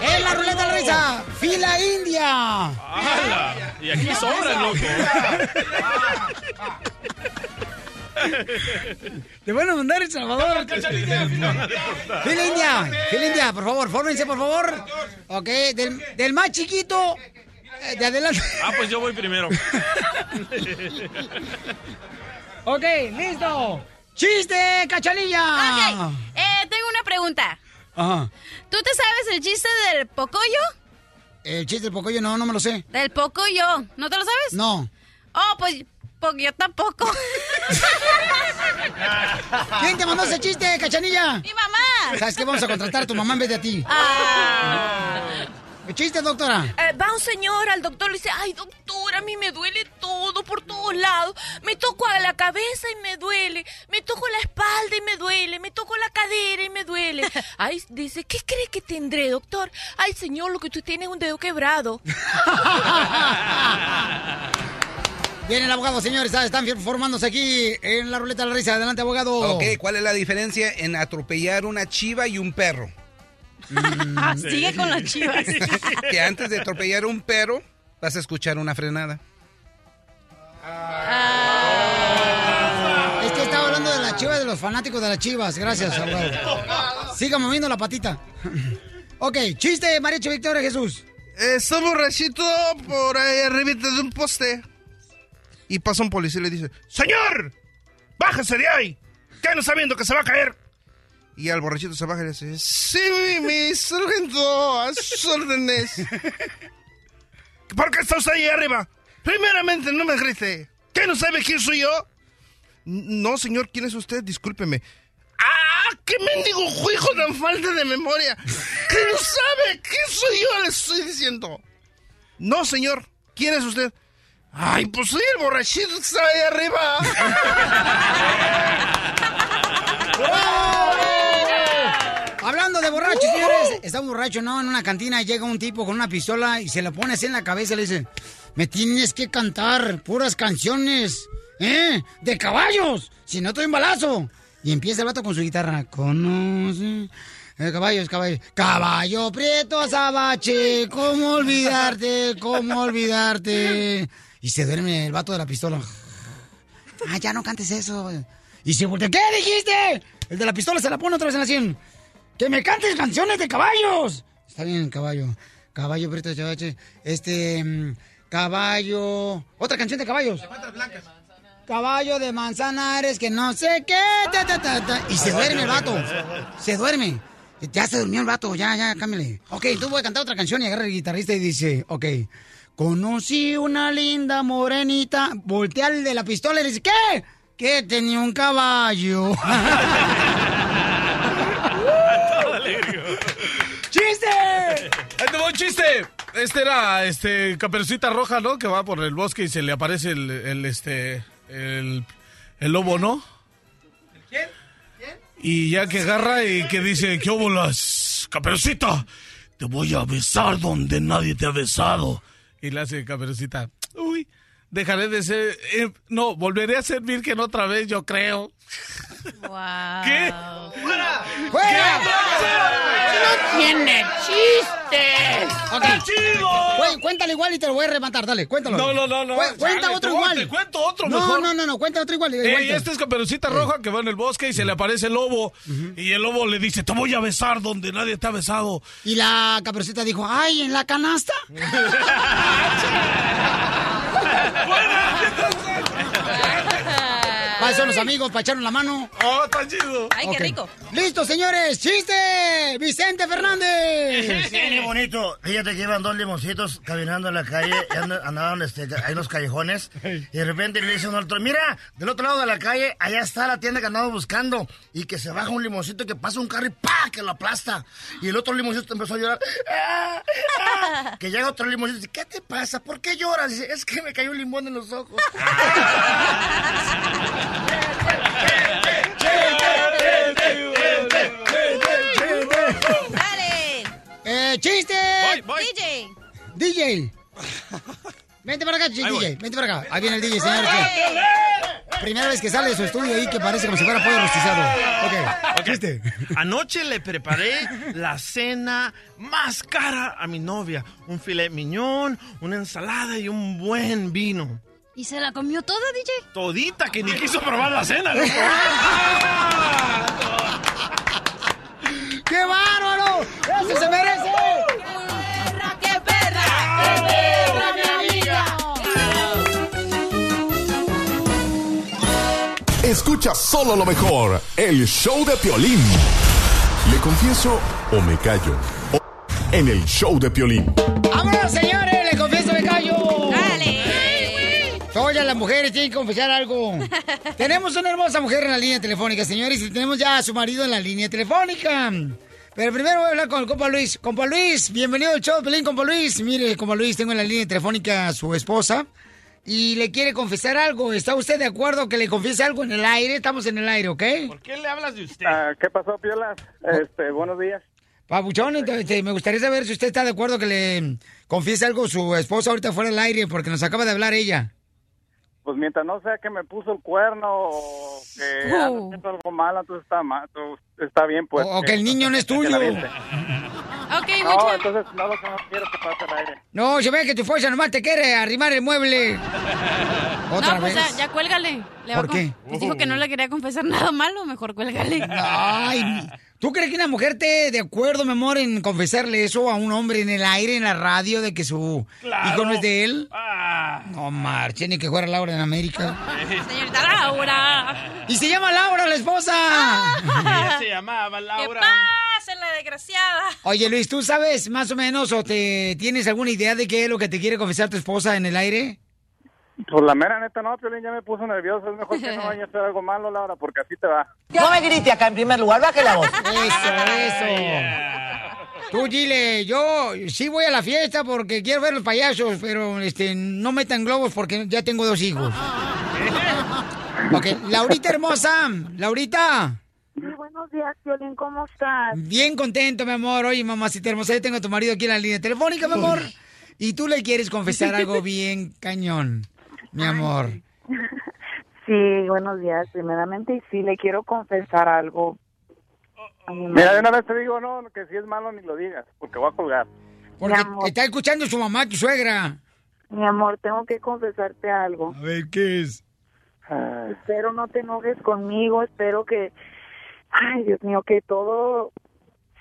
¡En la ruleta de la risa! ¡Fila India! ¡Hala! Y aquí sobran, loco. Te van a mandar El Salvador. ¡Fila India! ¡Fila India! Por favor, fórmense, por favor. Ok, del, del más chiquito, eh, de adelante. Ah, pues yo voy primero. <laughs> Ok, listo. ¡Chiste, cachanilla! Ok, eh, tengo una pregunta. Ajá. ¿Tú te sabes el chiste del pocoyo? El chiste del pocoyo, no, no me lo sé. Del pocoyo. ¿No te lo sabes? No. Oh, pues, porque yo tampoco. <laughs> ¿Quién te mandó ese chiste, cachanilla? ¡Mi mamá! ¿Sabes qué? Vamos a contratar a tu mamá en vez de a ti. Ah. ¿Qué chiste, doctora? Eh, va un señor al doctor y le dice, ay doctor, a mí me duele todo por todos lados. Me toco a la cabeza y me duele. Me toco la espalda y me duele. Me toco la cadera y me duele. <laughs> Ay, dice, ¿qué cree que tendré, doctor? Ay, señor, lo que tú tienes es un dedo quebrado. <laughs> Viene el abogado, señores. Están formándose aquí en la ruleta de la risa. Adelante, abogado. Ok, ¿cuál es la diferencia en atropellar una chiva y un perro? <laughs> Sigue con las chivas. <laughs> que antes de atropellar un perro, vas a escuchar una frenada. Es que estaba hablando de la chiva de los fanáticos de las chivas. Gracias, abogado. Siga moviendo la patita. <laughs> ok, chiste, Maricho Victoria Jesús. Está borrachito por ahí arriba de un poste. Y pasa un policía y le dice, Señor, bájese de ahí. ¿Qué no sabiendo que se va a caer? Y al borrachito se baja y le dice, sí, mi sargento, a sus órdenes. <laughs> ¿Por qué está usted ahí arriba? Primeramente, no me grite. ¿Qué no sabe quién soy yo? No, señor, ¿quién es usted? Discúlpeme. ¡Ah! ¡Qué mendigo hijo tan falta de memoria! ¡Que no sabe quién soy yo! Le estoy diciendo. No, señor, ¿quién es usted? Ay, pues soy el borrachito que está ahí arriba. <laughs> De borrachos, señores, está un borracho, ¿no? En una cantina llega un tipo con una pistola y se la pone así en la cabeza y le dice, me tienes que cantar puras canciones, ¿eh? De caballos, si no te doy un balazo. Y empieza el vato con su guitarra, conoce... eh, caballos, caballos. Caballo prieto azabache, ¿cómo olvidarte? ¿Cómo olvidarte? Y se duerme el vato de la pistola. Ah, ya no cantes eso. Y se voltea. ¿Qué dijiste? El de la pistola se la pone otra vez en la 100. ¡Que me cantes canciones de caballos! Está bien, caballo. Caballo, prieto, azabache. Este. mm, Caballo. Otra canción de caballos. Caballo de manzanares que no sé qué. ta, ta, ta, ta. Y se duerme el vato. Se duerme. Ya se durmió el vato, ya, ya, cámbiale. Ok, tú voy a cantar otra canción y agarra el guitarrista y dice, ok. Conocí una linda morenita. Voltea al de la pistola y le dice, ¿qué? Que tenía un caballo. <laughs> ¡Chiste! Ahí te va un chiste. Este era, este, Caperucita Roja, ¿no? Que va por el bosque y se le aparece el, el, este, el, el lobo, ¿no? ¿Quién? Y ya que agarra y que dice, ¿qué óbolas? Caperucita, te voy a besar donde nadie te ha besado. Y le hace Caperucita, uy, dejaré de ser, eh, no, volveré a ser virgen otra vez, yo creo. ¿Qué? ¡Fuera! ¡Fuera! ¡No tiene chiste! Ok. Güey, cuéntale igual y te lo voy a rematar, dale, cuéntalo. No, no, no, no. Cu- cuenta otro te- igual. te cuento otro no, mejor. No, no, no, cuenta otro igual. igual Ey, te- este es Caperucita Roja que va en el bosque y se le aparece el lobo. Y el lobo le dice, te voy a besar donde nadie te ha besado. Y la caperucita dijo, ay, ¿en la canasta? <laughs> <laughs> ¿Cuáles son los amigos para echarnos la mano? ¡Oh, está chido! Ay, qué rico. ¡Listo, señores! ¡Chiste! ¡Vicente Fernández! Sí, qué bonito. Fíjate que iban dos limoncitos caminando en la calle, y and- andaban este, ahí en los callejones, y de repente le dice uno al otro, mira, del otro lado de la calle, allá está la tienda que andamos buscando, y que se baja un limoncito que pasa un carro y ¡pa! que lo aplasta. Y el otro limoncito empezó a llorar. "Ah, <laughs> ah". Que llega otro limoncito y dice, ¿qué te pasa? ¿Por qué lloras? Dice, es que me cayó un limón en los ojos. <laughs> ¡Dale! ¡Eh, chiste! DJ. DJ. Vente para acá, Ahí DJ. voy. Vente para acá. Ahí viene el DJ, señor. Primera vez que sale de su estudio ahí que parece como si fuera pollo rostizado. Ok. Chiste. Anoche le preparé la cena más cara a mi novia. Un filet miñón, una ensalada y un buen vino. ¿Y se la comió toda, DJ? Todita que ni quiso probar la cena. <laughs> loco. ¡Qué bárbaro! ¡Eso se merece! ¡Qué perra! ¡Qué perra, mi amiga! Escucha solo lo mejor, el show de Piolín. Le confieso o me callo. En el show de Piolín. ¡Vámonos, señores! Todas las mujeres tienen que confesar algo. <laughs> tenemos una hermosa mujer en la línea telefónica, señores, y tenemos ya a su marido en la línea telefónica. Pero primero voy a hablar con el compa Luis. Compa Luis, bienvenido al show de Pelín, compa Luis. Mire, compa Luis, tengo en la línea telefónica a su esposa y le quiere confesar algo. ¿Está usted de acuerdo que le confiese algo en el aire? Estamos en el aire, ¿ok? ¿Por qué le hablas de usted? Ah, ¿Qué pasó, Piola? Este, buenos días. Pabuchón, este, me gustaría saber si usted está de acuerdo que le confiese algo a su esposa ahorita fuera del aire, porque nos acaba de hablar ella. Pues mientras no sea que me puso el cuerno o que Uh. ando algo malo, entonces está, mal, tú- está bien, pues. O- o que el niño no es tuyo. Ok, No, mucho. entonces no lo que no quiero que pase al aire. No, se ve que tu esposa nomás te quiere arrimar el mueble. ¿Otra no, pues vez? ya, ya cuélgale. Le ¿Por qué? Pues dijo que no le quería confesar <laughs> nada malo, mejor cuélgale. Ay, ¿tú crees que una mujer te de acuerdo, mi amor, en confesarle eso a un hombre en el aire, en la radio, de que su hijo no es de él? Ah, No marchen, ni que fuera Laura en América. Señorita Laura. Y se llama Laura, la esposa. Ella se llamaba Laura. ¿Qué pasa, la desgraciada? Oye, Luis, ¿tú sabes más o menos o te tienes alguna idea de qué es lo que te quiere confesar tu esposa en el aire? Pues la mera neta no, Piolín ya me puso nervioso. Es mejor que no vaya a hacer algo malo, Laura, porque así te va. No me grite acá en primer lugar, baje la voz. Eso, eso. Tú dile, yo sí voy a la fiesta porque quiero ver los payasos, pero este no metan globos porque ya tengo dos hijos. <laughs> Ok, Laurita hermosa, Laurita. Sí, buenos días, Violín, ¿cómo estás? Bien contento, mi amor. Oye, mamacita hermosa, yo tengo a tu marido aquí en la línea telefónica, mi amor. Y tú le quieres confesar algo <laughs> bien cañón, mi amor. <laughs> Sí, buenos días, primeramente, y sí, le quiero confesar algo. Mira, de una vez te digo, no, que si es malo ni lo digas, porque voy a colgar. Porque está escuchando su mamá, tu suegra. Mi amor, tengo que confesarte algo. A ver, ¿qué es? Espero no te enojes conmigo, espero que, ay Dios mío, que todo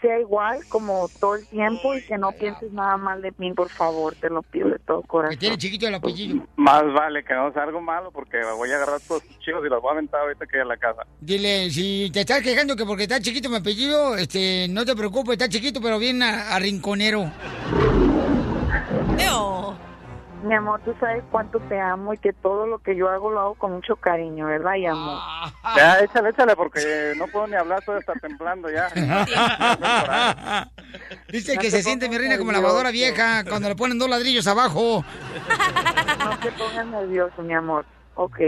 sea igual como todo el tiempo y que no pienses nada mal de mí, por favor, te lo pido de todo corazón. Que tiene chiquito el apellido. Más vale que no sea algo malo, porque voy a agarrar todos los chicos y los voy a aventar ahorita que a la casa. Dile, si te estás quejando que porque está chiquito mi apellido, este, no te preocupes, está chiquito, pero bien a, a rinconero. Mi amor, tú sabes cuánto te amo y que todo lo que yo hago lo hago con mucho cariño, ¿verdad? Y amor. Ya, échale, échale, porque no puedo ni hablar, todo está temblando ya. <laughs> Dice No que se siente mi reina como lavadora vieja cuando le ponen dos ladrillos abajo. No te pongas nervioso, mi amor. Ok,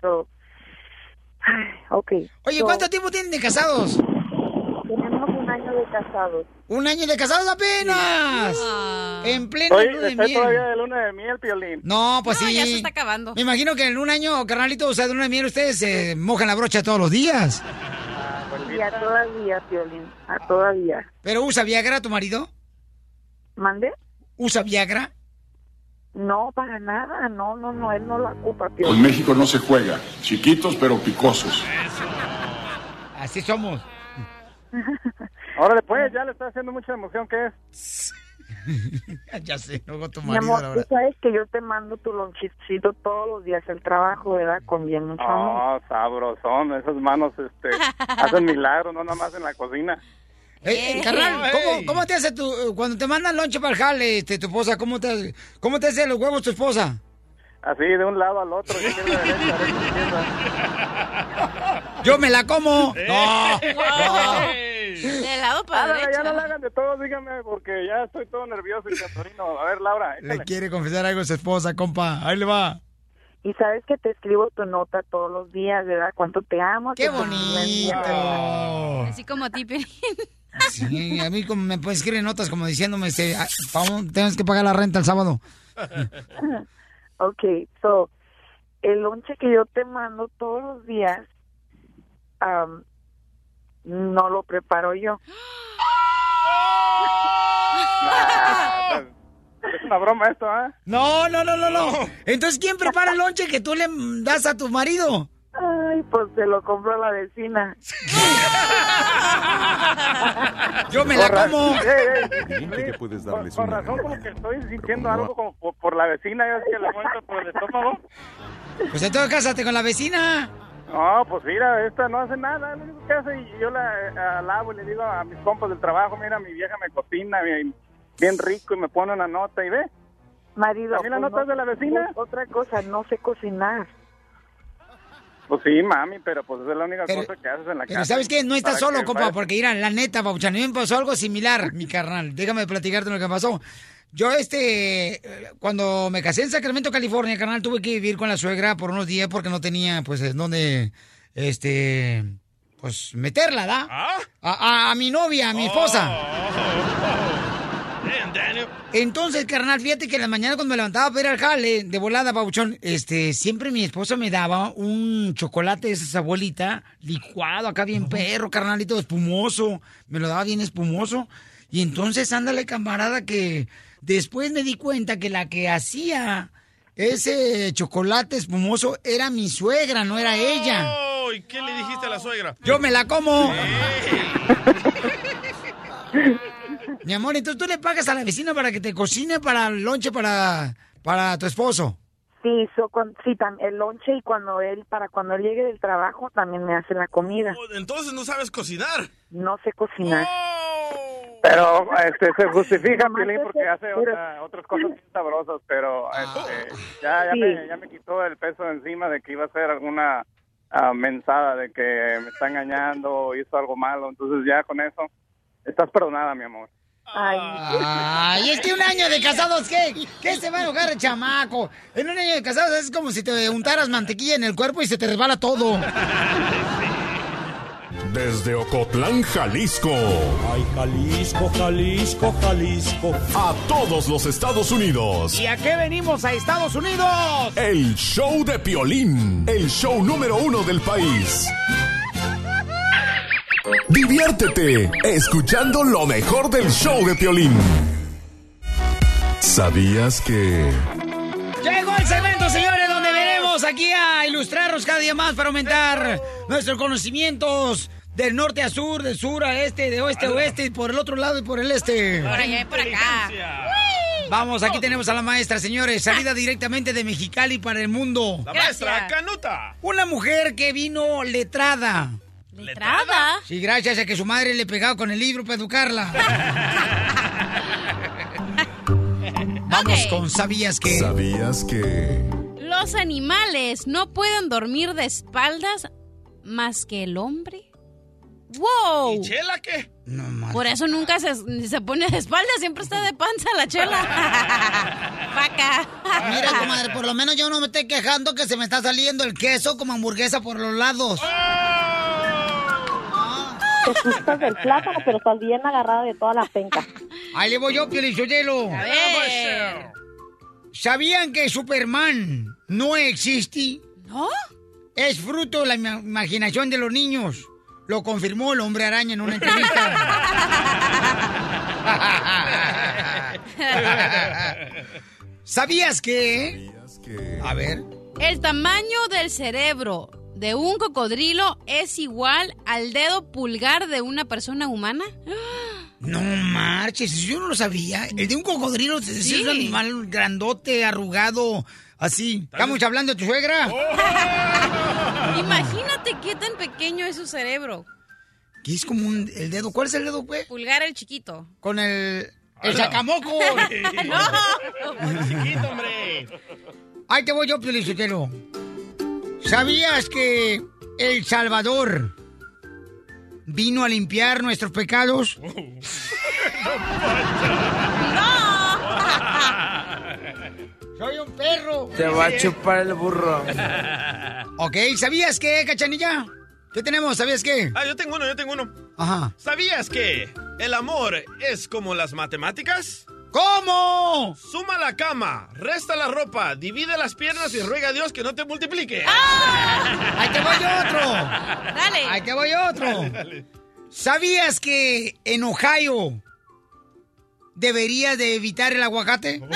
so... Ay, ok. Oye, so, ¿cuánto tiempo tienen de casados? Un año de casados. Un año de casados apenas. En pleno Oye, luna de miel. todavía de luna de miel, Piolín. No, pues No, sí. ya se está acabando. Me imagino que en un año, carnalito, o sea, de luna de miel, ustedes se mojan la brocha todos los días. Y a todavía, Piolín, a todavía. ¿Pero usa Viagra tu marido? ¿Mande? ¿Usa Viagra? No, para nada. No, no, no, él no la ocupa, Con Piolín. México no se juega. Chiquitos pero picosos. Así somos. <laughs> Ahora después ya le está haciendo mucha emoción, ¿qué es? <laughs> ya sé, luego tu Mi marido, amor, la tú sabes que yo te mando tu lonchicito todos los días al trabajo, ¿verdad? Con bien mucho amor. Oh, sabrosón, esas manos este, hacen milagros, no nada más en la cocina. Eh, eh, carnal, ¿cómo, cómo te hace tu, cuando te mandan lonche para el jale, este, tu esposa, cómo te, cómo te hace los huevos tu esposa? Así, de un lado al otro, derecha, derecha. Yo me la como. Eh. No, no. De lado Ah, no, ya no la hagan de todo, dígame, porque ya estoy todo nervioso y cantorino. A ver, Laura, Le quiere confesar algo a su esposa, compa. Ahí le va. Y sabes que te escribo tu nota todos los días, ¿verdad? Cuánto te amo. ¡Qué bonito! Así como a ti. Sí, a mí como me pueden escribir notas como diciéndome, este, ah, vamos, tenemos que pagar la renta el sábado. <laughs> ok, so, el lonche que yo te mando todos los días, am, no lo preparo yo. Es una broma esto, ¿ah? No, no, no, no, no. Entonces, ¿quién prepara el lonche que tú le das a tu marido? Ay, pues se lo compró la vecina. <laughs> Yo me la como. Ey, ey, puedes Con, con razón, como que estoy sintiendo algo como por, por la vecina, yo es que le muestro por el estómago. Pues entonces cásate con la vecina. No, pues mira, esta no hace nada, lo único que hace, y yo la eh, alabo y le digo a mis compas del trabajo, mira, mi vieja me cocina bien, bien rico y me pone una nota y ve. Marido, ¿También la pues nota no- de la vecina? otra cosa, no sé cocinar. Pues sí, mami, pero pues esa es la única cosa que haces en la casa. Pero ¿sabes qué? No estás solo, compa, vayas- porque mira, la neta, mí me pasó algo similar, mi carnal. Déjame platicarte lo que pasó. Yo, este, cuando me casé en Sacramento, California, carnal, tuve que vivir con la suegra por unos días porque no tenía, pues, en dónde, este, pues, meterla, ¿da? A, a- a mi novia, a mi esposa. Entonces, carnal, fíjate que en la mañana cuando me levantaba para ir al jale, de volada, Pabuchón, este, siempre mi esposa me daba un chocolate de esa abuelita, licuado, acá bien perro, carnalito, espumoso. Me lo daba bien espumoso. Y entonces, ándale, camarada, que después me di cuenta que la que hacía ese chocolate espumoso era mi suegra, no era ella. Oh, ¿Y qué le dijiste a la suegra? Yo me la como. <laughs> Mi amor, entonces tú le pagas a la vecina para que te cocine para el lonche para, para tu esposo. Sí, so, cuan- sí, el lonche y cuando él, para cuando él llegue del trabajo, también me hace la comida. Entonces no sabes cocinar. No sé cocinar. Pero este, se justifica, ese- porque hace otra- otras cosas bien sabrosas, pero este, ya, ya, Sí. me, ya me quitó el peso encima de que iba a ser alguna ah, mensada de que me está engañando o hizo algo malo. Entonces ya con eso estás perdonada, mi amor. Ay, es que un año de casados, ¿qué? ¿Qué se va a enojar el chamaco? En un año de casados es como si te untaras mantequilla en el cuerpo y se te resbala todo. Desde Ocotlán, Jalisco. Ay, Jalisco, Jalisco, Jalisco. A todos los Estados Unidos. ¿Y a qué venimos a Estados Unidos? El show de Piolín. El show número uno del país. Diviértete escuchando lo mejor del show de Piolín. ¿Sabías que... Llegó el segmento, señores, donde veremos aquí a ilustrarnos cada día más para aumentar nuestros conocimientos del norte a sur, del sur a este, de oeste a oeste, y por el otro lado y por el este. Por allá y por acá. Vamos, aquí tenemos a la maestra, señores, salida directamente de Mexicali para el mundo. La maestra Canuta. Una mujer que vino letrada. ¿Letrada? Sí, gracias a que su madre le pegaba con el libro para educarla. <laughs> Vamos con ¿sabías que? ¿Sabías que... Los animales no pueden dormir de espaldas más que el hombre. ¡Wow! ¿Y Chela qué? Por eso nunca se, se pone de espaldas, siempre está de panza la chela. <laughs> Vaca. Mira, comadre, por lo menos yo no me estoy quejando que se me está saliendo el queso como hamburguesa por los lados. Te sustas del plátano, pero estás bien agarrada de toda la penca. Ahí le voy yo, Piolichotelo. A ver. ¿Sabían que Superman no existe? ¿No? Es fruto de la ima- imaginación de los niños. Lo confirmó el hombre araña en una entrevista. <laughs> ¿Sabías que? A ver. El tamaño del cerebro de un cocodrilo es igual al dedo pulgar de una persona humana. No marches, yo no lo sabía. El de un cocodrilo es Sí. un animal grandote, arrugado, así. ¿Estamos hablando de tu suegra? <laughs> Imagínate qué tan pequeño es su cerebro. Que es como un, el dedo. ¿Cuál es el dedo, pues? Pulgar el chiquito. Con el... El Ala. sacamoco. <laughs> no. Chiquito, hombre. Ahí te voy yo, Piolichotelo. ¿Sabías que El Salvador vino a limpiar nuestros pecados? <laughs> ¡Soy un perro! Te va a chupar el burro. <laughs> Ok, ¿sabías qué, cachanilla? ¿Qué tenemos? ¿Sabías qué? Ah, yo tengo uno, yo tengo uno. Ajá. ¿Sabías que el amor es como las matemáticas? ¿Cómo? Suma la cama, resta la ropa, divide las piernas y ruega a Dios que no te multiplique. <laughs> ¡Ahí te voy otro! Dale. ¡Ahí te voy otro! ¿Sabías que en Ohio deberías de evitar el aguacate? <laughs>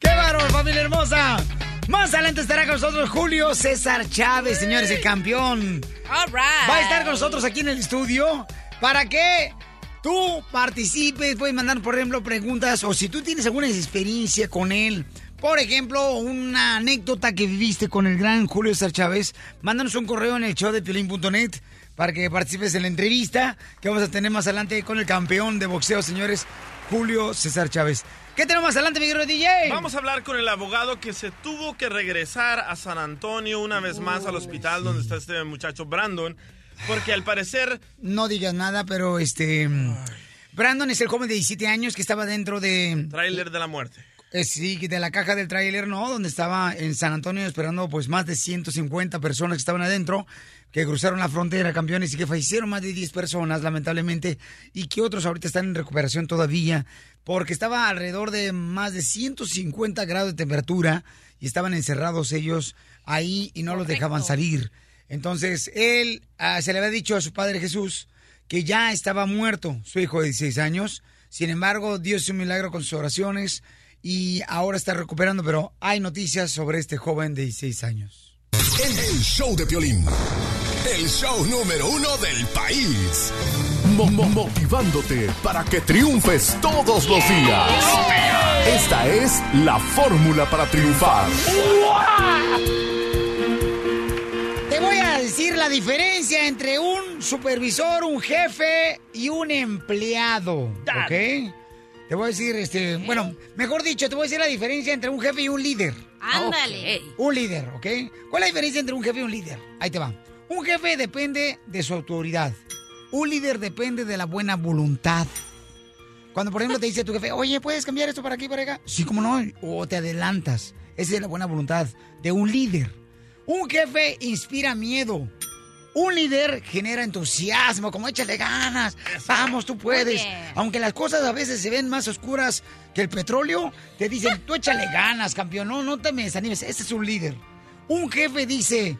¡Qué bárbaro, familia hermosa! Más adelante estará con nosotros Julio César Chávez, señores, el campeón. All right. Va a estar con nosotros aquí en el estudio para que tú participes, puedes mandar, por ejemplo, preguntas o si tú tienes alguna experiencia con él. Por ejemplo, una anécdota que viviste con el gran Julio César Chávez, mándanos un correo en el show de piolín.net para que participes en la entrevista que vamos a tener más adelante con el campeón de boxeo, señores, Julio César Chávez. ¿Qué tenemos más adelante, mi querido DJ? Vamos a hablar con el abogado que se tuvo que regresar a San Antonio una vez más al hospital donde está este muchacho Brandon, porque al parecer No digas nada, pero este... Brandon es el joven de 17 años que estaba dentro de... tráiler de la muerte. Eh, sí, de la caja del tráiler, ¿no? Donde estaba en San Antonio esperando pues más de 150 personas que estaban adentro, que cruzaron la frontera, campeones, y que fallecieron más de 10 personas, lamentablemente, y que otros ahorita están en recuperación todavía, porque estaba alrededor de más de 150 grados de temperatura y estaban encerrados ellos ahí y no los dejaban salir. Entonces, él ah, se le había dicho a su padre Jesús que ya estaba muerto su hijo de 16 años. Sin embargo, Dios hizo un milagro con sus oraciones y ahora está recuperando, pero hay noticias sobre este joven de 16 años. El, el show de Piolín. El show número uno del país. mo- mo- motivándote para que triunfes todos los días. Esta es la fórmula para triunfar. Te voy a decir la diferencia entre un supervisor, un jefe y un empleado. ¿Ok? Te voy a decir, este, bueno, mejor dicho, te voy a decir la diferencia entre un jefe y un líder. Ándale. Un líder, ¿ok? ¿Cuál es la diferencia entre un jefe y un líder? Ahí te va. Un jefe depende de su autoridad. Un líder depende de la buena voluntad. Cuando, por ejemplo, te dice tu jefe, oye, ¿puedes cambiar esto para aquí, para acá? Sí, cómo no. O te adelantas. Esa es la buena voluntad de un líder. Un jefe inspira miedo. Un líder genera entusiasmo, como échale ganas, vamos, tú puedes. Aunque las cosas a veces se ven más oscuras que el petróleo, te dicen, tú échale <laughs> ganas, campeón, no, no te me desanimes, ese es un líder. Un jefe dice,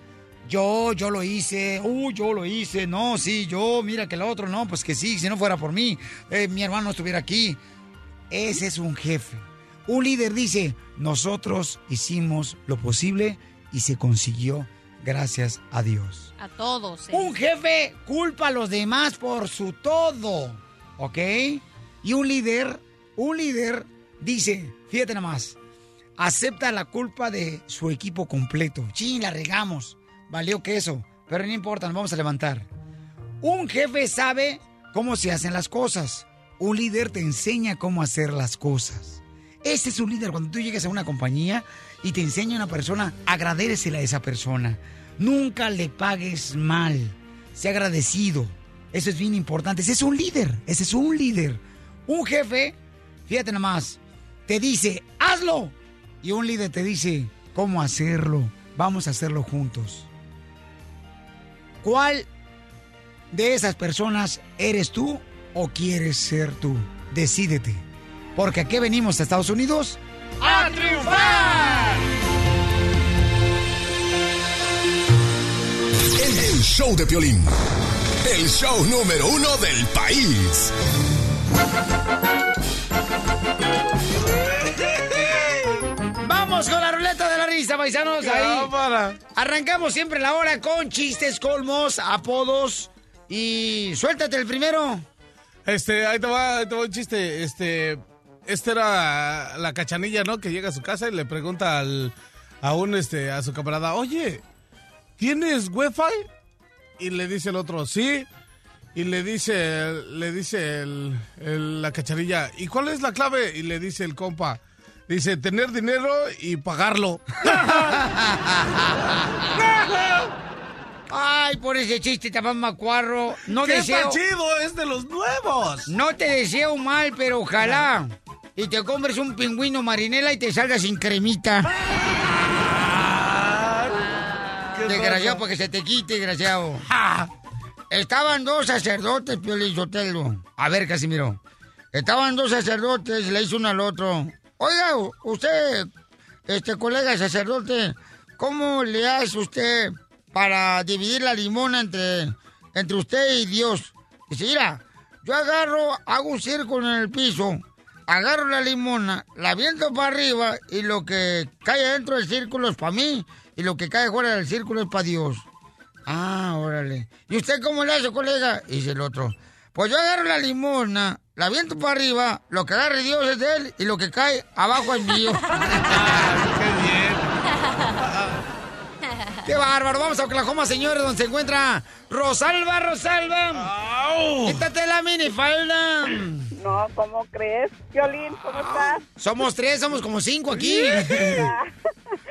yo, yo lo hice, uh, yo lo hice, no, sí, yo, mira que el otro, no, pues que sí, si no fuera por mí, eh, mi hermano estuviera aquí. Ese es un jefe. Un líder dice, nosotros hicimos lo posible y se consiguió gracias a Dios. A todos. eh. Un jefe culpa a los demás por su todo, ¿ok? Y un líder, un líder dice, fíjate nomás, acepta la culpa de su equipo completo. Sí, la regamos, valió queso, pero no importa, nos vamos a levantar. Un jefe sabe cómo se hacen las cosas. Un líder te enseña cómo hacer las cosas. Este es un líder. Cuando tú llegues a una compañía y te enseña a una persona, agradecele a esa persona. Nunca le pagues mal. Sé agradecido. Eso es bien importante. Ese es un líder. Ese es un líder. Un jefe, fíjate nomás, te dice, hazlo. Y un líder te dice, ¿cómo hacerlo? Vamos a hacerlo juntos. ¿Cuál de esas personas eres tú o quieres ser tú? Decídete. Porque aquí venimos a Estados Unidos ¡A triunfar! El show de Piolín. El show número uno del país. Vamos con la ruleta de la risa, paisanos. Ahí. Arrancamos siempre la hora con chistes, colmos, apodos. Y suéltate el primero. Este, ahí te va, ahí te va un chiste. Este, esta era la cachanilla, ¿no? Que llega a su casa y le pregunta al, a un, este, a su camarada, oye, ¿tienes wifi? Y le dice el otro, sí. Y le dice, le dice el- el- la cachanilla, ¿y cuál es la clave? Y le dice el compa, dice, tener dinero y pagarlo. <laughs> Ay, por ese chiste, tapán macuarro. No ¡Qué deseo. chido! ¡Es de los nuevos! No te deseo mal, pero ojalá. Y te compres un pingüino marinela y te salgas sin cremita. <laughs> Desgraciado, para que se te quite, desgraciado. Estaban dos sacerdotes, Piolín Sotelo. A ver, Casimiro. Estaban dos sacerdotes, le hizo uno al otro. Oiga, usted, este colega sacerdote, ¿cómo le hace usted para dividir la limona entre, entre usted y Dios? Dice, mira, yo agarro, hago un círculo en el piso, agarro la limona, la aviento para arriba y lo que cae dentro del círculo es para mí y lo que cae fuera del círculo es para Dios. Ah, órale. ¿Y usted cómo le hace, colega? Dice el otro. Pues yo agarro la limona, la aviento para arriba, lo que agarre Dios es de él y lo que cae abajo es mío. <laughs> <laughs> ¡Qué bárbaro! Vamos a Oklahoma, señores, donde se encuentra Rosalba, Rosalba. Quítate la minifalda. No, ¿cómo crees? Violín, ¿cómo estás? Somos tres, somos como cinco aquí. <laughs>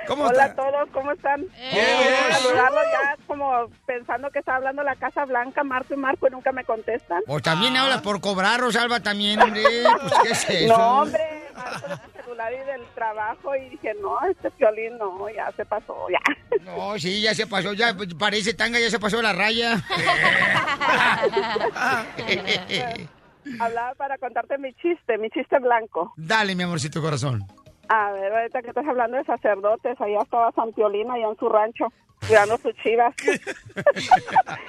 ¿Cómo Hola está? a todos, ¿cómo están? Quiero saludarlos ya como pensando que está hablando la Casa Blanca, Marco y Marco, y nunca me contestan. O también hablas por cobrar, Rosalba, también, hombre. Pues, ¿qué es <laughs> eso? No, hombre, Marco de mi celular y del trabajo, y dije, no, este violín no, ya se pasó, ya. No, sí, ya se pasó, ya parece tanga, ya se pasó la raya. <laughs> Hablaba para contarte mi chiste, mi chiste blanco. Dale, mi amorcito corazón. A ver, ahorita que estás hablando de sacerdotes, allá estaba San Piolín, allá en su rancho, cuidando sus chivas. <laughs>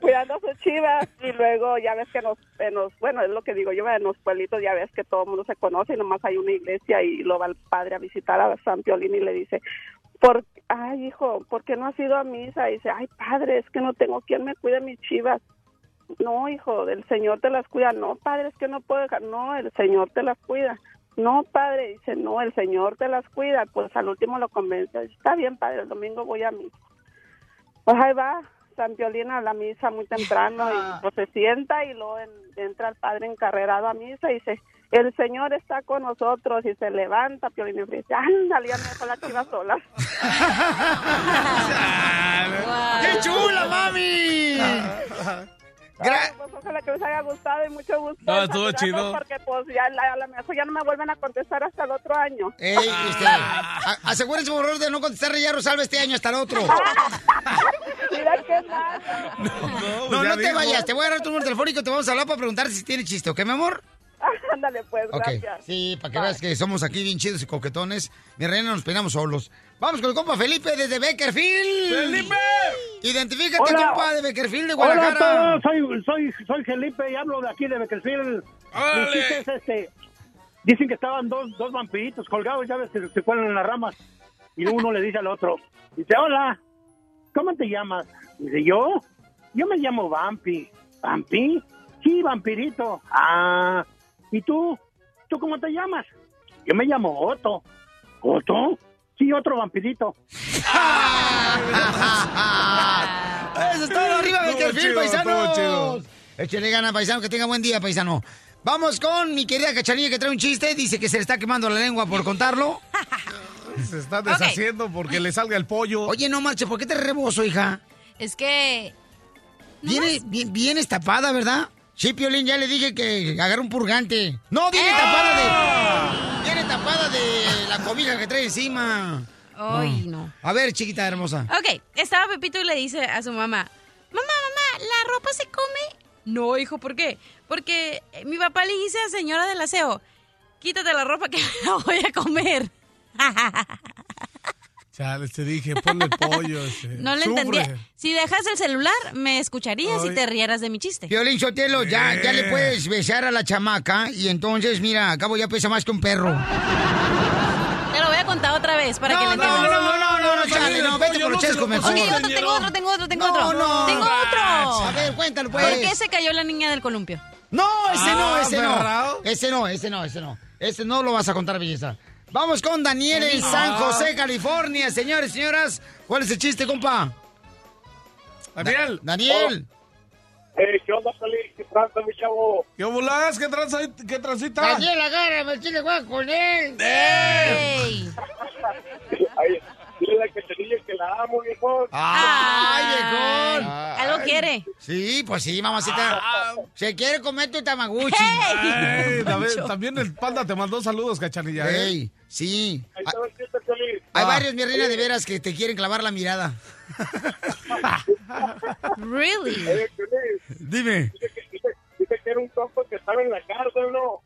cuidando sus chivas y luego ya ves que en los- bueno, es lo que digo yo, en los pueblitos ya ves que todo el mundo se conoce y nomás hay una iglesia y lo va el padre a visitar a San Piolín y le dice, por, ay hijo, ¿por qué no has ido a misa? Y dice, ay padre, es que no tengo quien me cuide mis chivas. No, hijo, el Señor te las cuida. No, padre, es que no puedo dejar. No, el Señor te las cuida. No, padre, dice, no, el Señor te las cuida. Pues al último lo convence. Está bien, padre, el domingo voy a misa. Pues ahí va, San Piolín a la misa muy temprano y pues se sienta y luego en- entra el padre encarrerado a misa y dice, el Señor está con nosotros y se levanta Piolín y dice, ándale, ya me dejó la chiva sola. <laughs> ¡Qué chula, mami! Ay, pues ojalá que les haya gustado y mucho gusto. No, estuvo chido. Porque pues ya a lo mejor ya no me vuelven a contestar hasta el otro año. Ey, este, a- asegúrense por favor de no contestar ya Rosalba este año hasta el otro. <laughs> Mira qué mal. No, pues no, ya te dijo. vayas, te voy a dar tu número telefónico y te vamos a hablar para preguntarte si tiene chiste, ¿ok, mi amor? <laughs> Ándale pues, Ok, gracias. sí, para que veas que somos aquí bien chidos y coquetones. Mi reina, nos peinamos solos. Vamos con el compa Felipe desde Beckerfield. ¡Felipe! Identifícate, Hola. compa de Beckerfield de Hola a Guadalajara. todos, soy, soy, soy Felipe y hablo de aquí de Beckerfield. Es este. Dicen que estaban dos, dos vampiritos colgados, ya ves que se cuelan en las ramas. Y uno le dice al otro, dice, hola, ¿cómo te llamas? Dice, ¿yo? Yo me llamo Vampi. ¿Vampi? Sí, vampirito. Ah, ¿y tú? ¿Tú cómo te llamas? Yo me llamo Otto. ¿Otto? Sí, otro vampirito. <laughs> Eso es todo, arriba chido, paisanos. Échale gana, paisano, que tenga buen día, paisano. Vamos con mi querida Cachanilla que trae un chiste. Dice que se le está quemando la lengua por contarlo. <laughs> Se está deshaciendo porque le salga el pollo. Oye, no marche, ¿por qué te rebozo, hija? Es que Viene, bien, vienes tapada, ¿verdad? Sí, Piolín, ya le dije que agarre un purgante. No, viene tapada de... Tapada de la cobija que trae encima. Ay, no. A ver, chiquita hermosa. Ok, estaba Pepito y le dice a su mamá, mamá, mamá, ¿la ropa se come? No, hijo, ¿por qué? Porque eh, mi papá le dice a la señora del aseo, quítate la ropa que me <laughs> la voy a comer. <laughs> Chale, te dije, ponle el pollo. <laughs> este, No le entendía. Si dejas el celular, me escucharías y Ay. te rieras de mi chiste. Piolín Sotelo, ya, ya le puedes besar a la chamaca y entonces, mira, acabo ya pesa más que un perro. Te lo voy a contar otra vez para que le no, entiendas. no, no, no, no, no, chale, no, vete por los chescos mejor. Ok, otro, tengo otro, tengo otro, tengo No, otro. no. Tengo otro. A ver, cuéntalo, pues. ¿Por qué se cayó la niña del columpio? No, ese no, Ah, ese no. Ese no, ese no, ese no. Ese no lo vas a contar, belleza. Vamos con Daniel en Ah. San José, California. Señores, señoras, ¿cuál es el chiste, compa? Daniel. Daniel. Eh, ¿Qué onda, Feliz? ¿Qué tranza, mi chavo? ¿Qué volás? ¿Qué, tranza- qué transita? Daniel, agárrame, el chile juega con él. ¡Ey! Ay, dile a la cachanilla que la amo, viejo. ¡Ay, viejón! Algo quiere. Sí, pues sí, mamacita. Se quiere comer tu tamaguchi. Ey, también, también el panda te mandó saludos, cachanilla. ¿eh? Sí. Ahí está Feliz. Hay Ah. varios, mi reina, de veras, que te quieren clavar la mirada. <laughs> Really? Dime. dice que, dice, dice que era un compa que estaba en la cárcel, ¿no?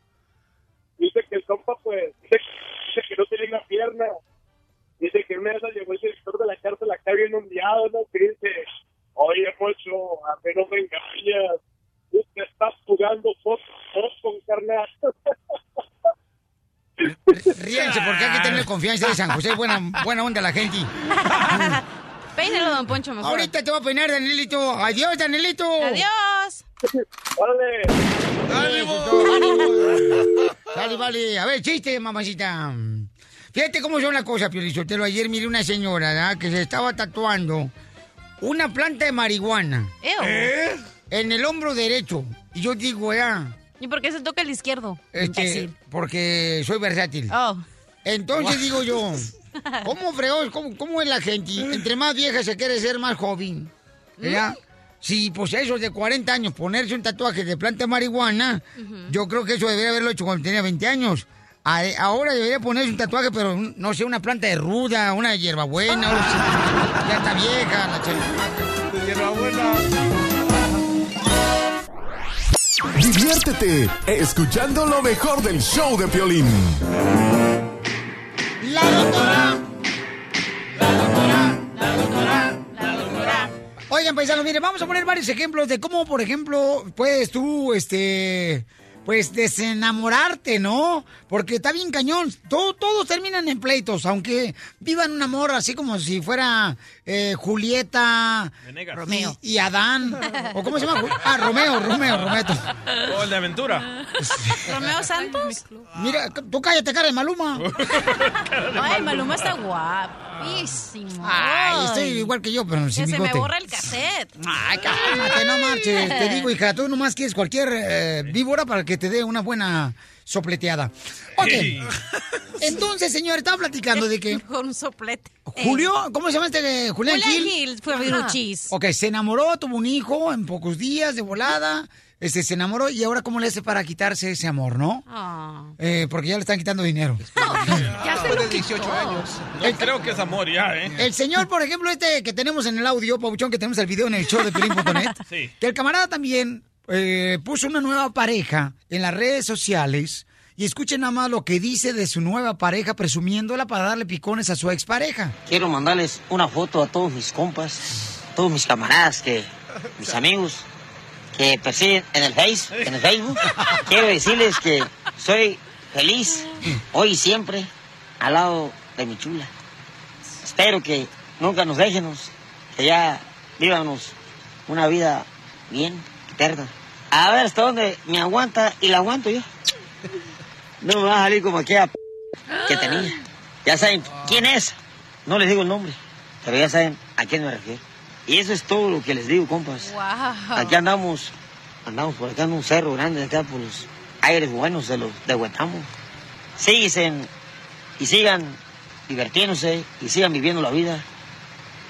Dice que el compa, pues, dice, dice que no tenía una pierna. Dice que una de esas llegó el director de la cárcel acá bien ondeado, ¿no? Que dice, oye, Pocho, a mí no me engañas. Tú te estás jugando fotos con carnal. Ríense, porque hay que tener confianza de San José. Buena, buena onda la gente. <laughs> Peínalo, don Poncho, mejor. Ahorita te voy a peinar, Danielito. Adiós, Danielito. Adiós. ¡Órale! Dale, vale. A ver, chiste, mamacita. Fíjate cómo son las cosas, Piolizotelo. Ayer miré una señora ¿verdad? que se estaba tatuando una planta de marihuana Ew. en el hombro derecho. Y yo digo, ya, ¿Y por qué se toca el izquierdo? porque soy versátil. Oh. Entonces digo yo, <laughs> ¿cómo fregó? ¿Cómo, cómo es la gente? Entre más vieja se quiere ser más joven. ¿Verdad? Si pues esos de 40 años ponerse un tatuaje de planta de marihuana, yo creo que eso debería haberlo hecho cuando tenía 20 años. A- Ahora debería ponerse un tatuaje, pero un- no sé, una planta de ruda, una hierbabuena, o sea, <laughs> ya está vieja, la. Hierbabuena. Diviértete escuchando lo mejor del show de Piolín. La doctora. La doctora. La doctora. La doctora. Oigan, paisanos, miren, vamos a poner varios ejemplos de cómo, por ejemplo, puedes tú, este, pues desenamorarte, ¿no? Porque está bien cañón. Todo- todos terminan en pleitos, aunque vivan un amor así como si fuera eh, Julieta Venegas. y, y Adán. ¿O cómo se llama? Ah, Romeo, Romeo, Rometo. O el de aventura. ¿Romeo Santos? Mira, tú cállate, cara de Maluma. Ay, Maluma está guapísimo. Ay, estoy igual que yo, pero sin Que se me bigote. borra el cassette. Ay, cálmate, no marches. Te digo, hija, tú nomás quieres cualquier eh, víbora para que te dé una buena sopleteada. Ok. Entonces, señor, estaba platicando de que Con un soplete. Julio, ¿cómo se llama este? Julián Julián Gil. Gil fue Viruchis. Ok, se enamoró, tuvo un hijo en pocos días de volada. Este, se enamoró y ahora cómo le hace para quitarse ese amor, ¿no? Ah. Eh, porque ya le están quitando dinero. <laughs> Ya se de 18 años. No creo que es amor ya, ¿eh? El señor, por ejemplo, este que tenemos en el audio, Pabuchón, que tenemos el video en el show de Pelín.net, <laughs> Sí. que el camarada también eh, puso una nueva pareja en las redes sociales. Y escuchen nada más lo que dice de su nueva pareja, presumiéndola para darle picones a su expareja. Quiero mandarles una foto a todos mis compas, todos mis camaradas, que, mis amigos que persiguen en el Face, en el Facebook. Quiero decirles que soy feliz hoy y siempre al lado de mi chula. Espero que nunca nos déjenos, que ya vivamos una vida bien, eterna. A ver hasta dónde me aguanta y la aguanto yo. No me va a salir como aquella p que tenía. Ya saben quién es. No les digo el nombre, pero ya saben a quién me refiero. Y eso es todo lo que les digo, compas. Aquí andamos, andamos por acá en un cerro grande, acá por los aires buenos de los de Huetamo. Y sigan divirtiéndose y sigan viviendo la vida,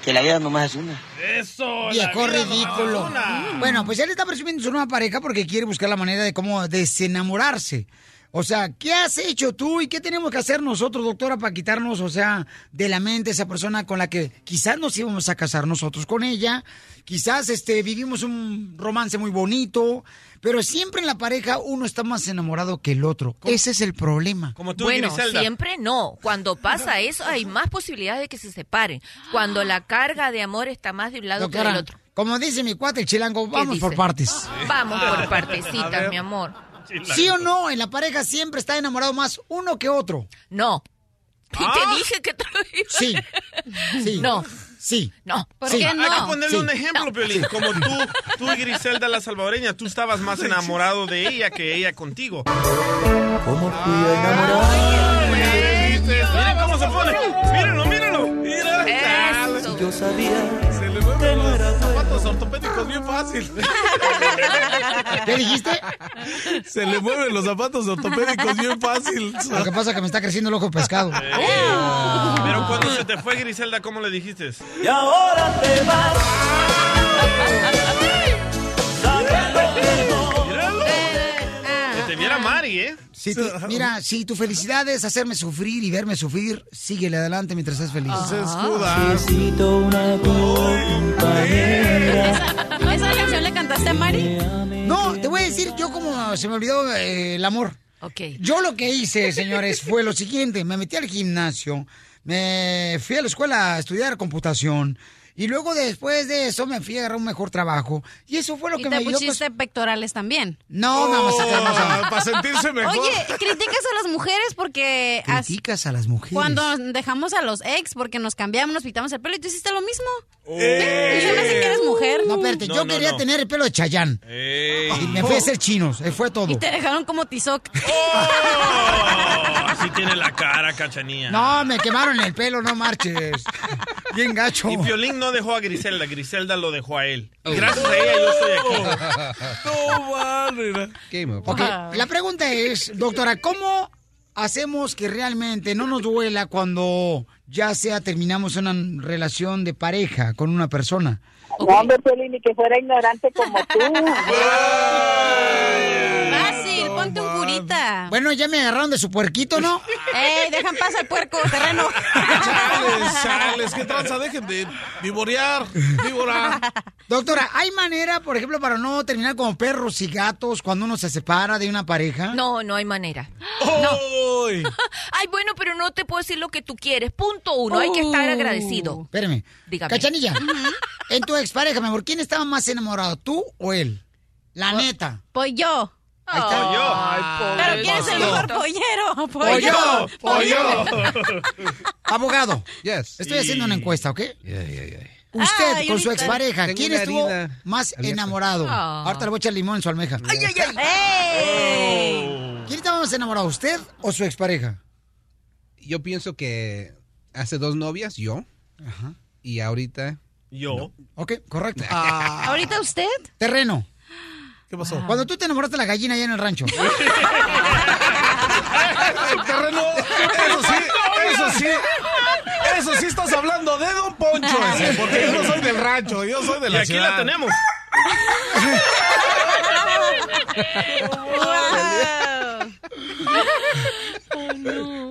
que la vida nomás es una. Eso. Viejo ridículo. Bueno, pues él está presumiendo su nueva pareja porque quiere buscar la manera de cómo desenamorarse. O sea, ¿qué has hecho tú y qué tenemos que hacer nosotros, doctora, para quitarnos, o sea, de la mente esa persona con la que quizás nos íbamos a casar nosotros con ella? Quizás este vivimos un romance muy bonito, pero siempre en la pareja uno está más enamorado que el otro. Ese es el problema. Como tú, Bueno, Griselda. siempre no. Cuando pasa <laughs> eso, hay más posibilidades de que se separen. Cuando la carga de amor está más de un lado que del otro. como dice mi cuate el chilango, vamos por partes. Vamos por <laughs> partecitas, mi amor. ¿Sí o no? En la pareja siempre está enamorado más uno que otro. No. ¿Ah? Te dije que te lo iba Sí. Sí. No. Sí. No. ¿Por Sí. qué no? Hay que ponerle Sí. un ejemplo, Piolín. Como tú, tú y Griselda la salvadoreña, tú estabas más enamorado de ella que ella contigo. ¿Cómo fui a Miren cómo se pone. Mírenlo, mírenlo. Mira. Si yo sabía Los zapatos ortopédicos bien fácil. <laughs> ¿Qué dijiste? Se le mueven los zapatos ortopédicos bien fácil. Lo que pasa es que me está creciendo el ojo pescado. Pero cuando se te fue Griselda, ¿cómo le dijiste? Y ahora te vas. <laughs> Te Mari, ¿eh? Si tu- <laughs> mira, si tu felicidad es hacerme sufrir y verme sufrir, síguele adelante mientras seas feliz. Necesito una compañera. ¿Esa, esa canción le cantaste a Mari? No, te voy a decir yo como se me olvidó eh, el amor. Ok. Yo lo que hice, señores, fue lo siguiente. Me metí al gimnasio, me fui a la escuela a estudiar computación y luego después de eso me fui a agarrar un mejor trabajo. Y eso fue lo Y que me te ayudó. pues, pusiste pectorales también. No, mamá, hermosa. <laughs> Para sentirse mejor. Oye, criticas a las mujeres porque as- Criticas a las mujeres. cuando dejamos a los ex porque nos cambiamos, nos pintamos el pelo y tú hiciste lo mismo. Eh. Y se me hace que eres mujer. No, espérate, No, yo no, quería no. tener el pelo de Chayán. Ey. Y me fui a hacer chinos, eh, fue todo. Y te dejaron como tizoc. Oh, así tiene la cara, cachanía. No, me quemaron el pelo, no marches. Bien gacho. Y Piolín no dejó a Griselda, Griselda lo dejó a él. Y gracias a ella yo estoy aquí. No, vale. Ok, la pregunta es, doctora, ¿cómo hacemos que realmente no nos duela cuando ya sea terminamos una relación de pareja con una persona? No, hombre, Piolín, ni que fuera ignorante como tú. <laughs> Ponte un curita. Bueno, ya me agarraron de su puerquito, ¿no? <laughs> ¡Ey, dejan pasar el puerco, terreno! Chales, chales, qué tranza, dejen de vivorear, víbora. Doctora, ¿hay manera, por ejemplo, para no terminar como perros y gatos cuando uno se separa de una pareja? No, no hay manera. ¡Ay! <laughs> Ay, bueno, pero no te puedo decir lo que tú quieres. Punto uno, hay que estar Oh. agradecido. Espérame. Dígame. Cachanilla, en tu expareja, mi amor, ¿quién estaba más enamorado, tú o él? La Pues- neta. Pues yo. Ahí está. Pero ¿quién es el mejor pollero? Pollo, pollo. <laughs> Abogado. Yes. Estoy haciendo una encuesta, ¿ok? Yeah, yeah, yeah. Usted Ay, con su expareja, Tengo ¿quién estuvo más abierta. enamorado? Ah. Ahorita le voy a echar limón en su almeja. ¡Ey! ¿Quién estaba más enamorado, usted o su expareja? Yo pienso que hace dos novias, yo. Y ahorita. Yo. Ok, correcto. Ah, ¿Ahorita usted? terreno. ¿Qué pasó? Cuando tú te enamoraste de la gallina allá en el rancho. <laughs> terreno, eso sí, eso sí. Eso sí estás hablando de Don Poncho, ese, porque yo no soy del rancho, yo soy de Y la aquí ciudad. la tenemos. <laughs>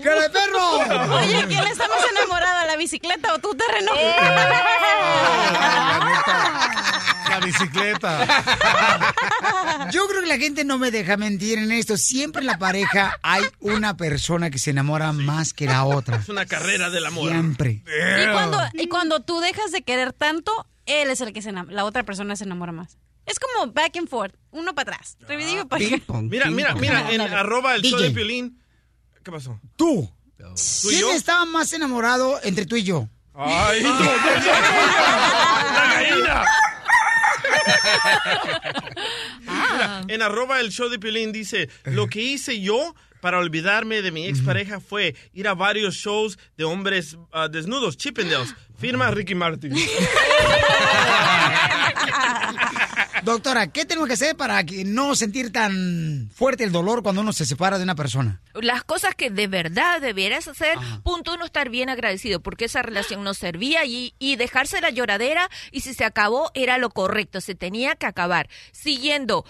¡Cara de perro! Oye, ¿quién está más enamorada, la bicicleta o tú, terreno? La bicicleta. Yo creo que la gente no me deja mentir en esto. Siempre en la pareja hay una persona que se enamora más que la otra. Es una carrera del amor. Siempre. Y cuando, y cuando tú dejas de querer tanto, él es el que se enam- la otra persona se enamora más. Es como back and forth, uno para atrás. Revidido para. Mira, mira, mira, en arroba el show de Piolín. ¿Qué pasó? Tú. ¿Tú y ¿Quién estaba más enamorado entre tú y yo? ¡Ay, no, no, no, no, ¡La gallina! Mira, en arroba el show de Piolín dice, lo que hice yo para olvidarme de mi expareja fue ir a varios shows de hombres ah, desnudos, Chippendales. Firma Ricky Martin. Doctora, ¿qué tenemos que hacer para que no sentir tan fuerte el dolor cuando uno se separa de una persona? Las cosas que de verdad debieras hacer, punto uno, estar bien agradecido, porque esa relación no servía y, y dejarse la lloradera y si se acabó era lo correcto, se tenía que acabar. Siguiendo,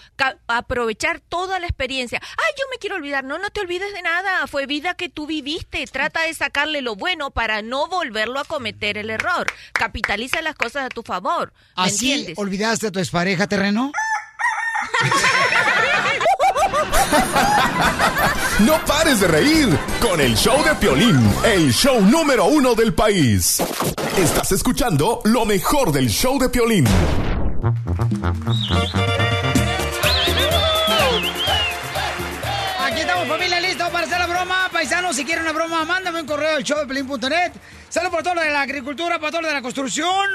aprovechar toda la experiencia. Ay, yo me quiero olvidar, no, no te olvides de nada, fue vida que tú viviste, trata de sacarle lo bueno para no volverlo a cometer el error. Capitaliza las cosas a tu favor. ¿Me ¿Así entiendes? olvidaste a tu expareja, terreno? No pares de reír con el show de Piolín, el show número uno del país. Estás escuchando lo mejor del show de Piolín. Aquí estamos, familia, listo para hacer la broma. Paisanos, si quieren una broma, mándame un correo al showdepelín.net. Saludos para todos los de la agricultura, para todos los de la construcción.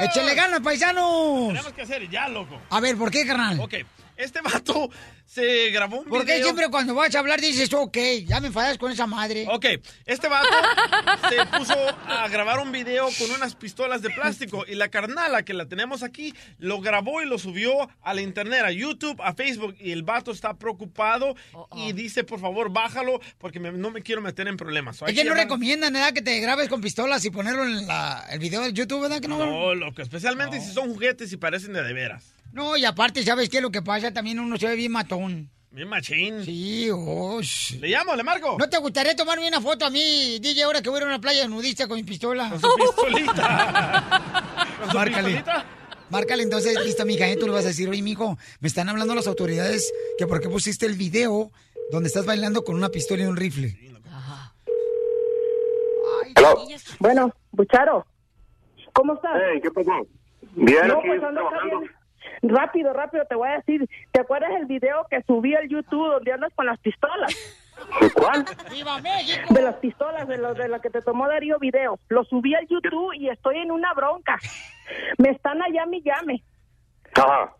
Échenle ganas, paisanos. Tenemos que hacer ya, loco. A ver, ¿por qué, carnal? Ok, este vato se grabó un ¿Por qué video. siempre cuando vas a hablar dices, ok, ya me enfadas con esa madre? Ok, este vato se puso a grabar un video con unas pistolas de plástico y la carnala que la tenemos aquí lo grabó y lo subió a la internet, a YouTube, a Facebook y el vato está preocupado y dice, por favor, bájalo porque me- no me quiero meter en problemas. So, Es que no recomiendan, ¿verdad? Que te grabes con pistolas y ponerlo en la- el video del YouTube, ¿verdad? Que no. No, loco, especialmente si son juguetes y parecen de de veras. No, y aparte, ¿sabes qué? Lo que pasa también uno se ve bien matón. Bien machín. Sí, oh, ¿Le llamo, le marco? ¿No te gustaría tomarme una foto a mí, DJ, ahora que voy a ir a una playa nudista con mi pistola? Con su pistolita. <laughs> ¿Con su Márcale. pistolita? Márcale entonces, listo, mija, ¿eh? tú le vas a decir, oye, mijo, me están hablando las autoridades que por qué pusiste el video donde estás bailando con una pistola y un rifle. Bueno, Bucharo, ¿cómo estás? ¿qué pasó? Bien, No, aquí pues trabajando. bien. Rápido, rápido, te voy a decir. ¿Te acuerdas el video que subí al YouTube donde andas con las pistolas? ¿De cuál? ¡Viva México! De las pistolas, de, lo, de la que te tomó Darío video. Lo subí al YouTube y estoy en una bronca. Me están allá mi llame. Ajá.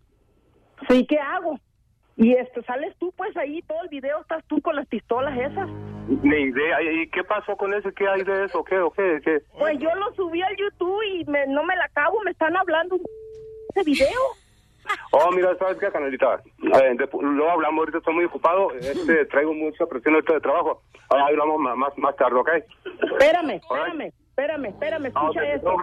Sí, ¿qué hago? Y esto, sales tú, pues ahí, todo el video estás tú con las pistolas esas. Ni idea. ¿Y qué pasó con eso? ¿Qué hay de eso? ¿Qué? ¿O qué? ¿Qué? Pues yo lo subí al YouTube y me- no me la acabo, me están hablando ese video. Oh, mira, ¿sabes qué, canalita? Eh, de- luego hablamos, ahorita estoy muy ocupado. Este, traigo mucha presión ahorita de trabajo. Ahora hablamos más, más, más tarde, ¿ok? Espérame, espérame, espérame, espérame, Ah, escucha esto.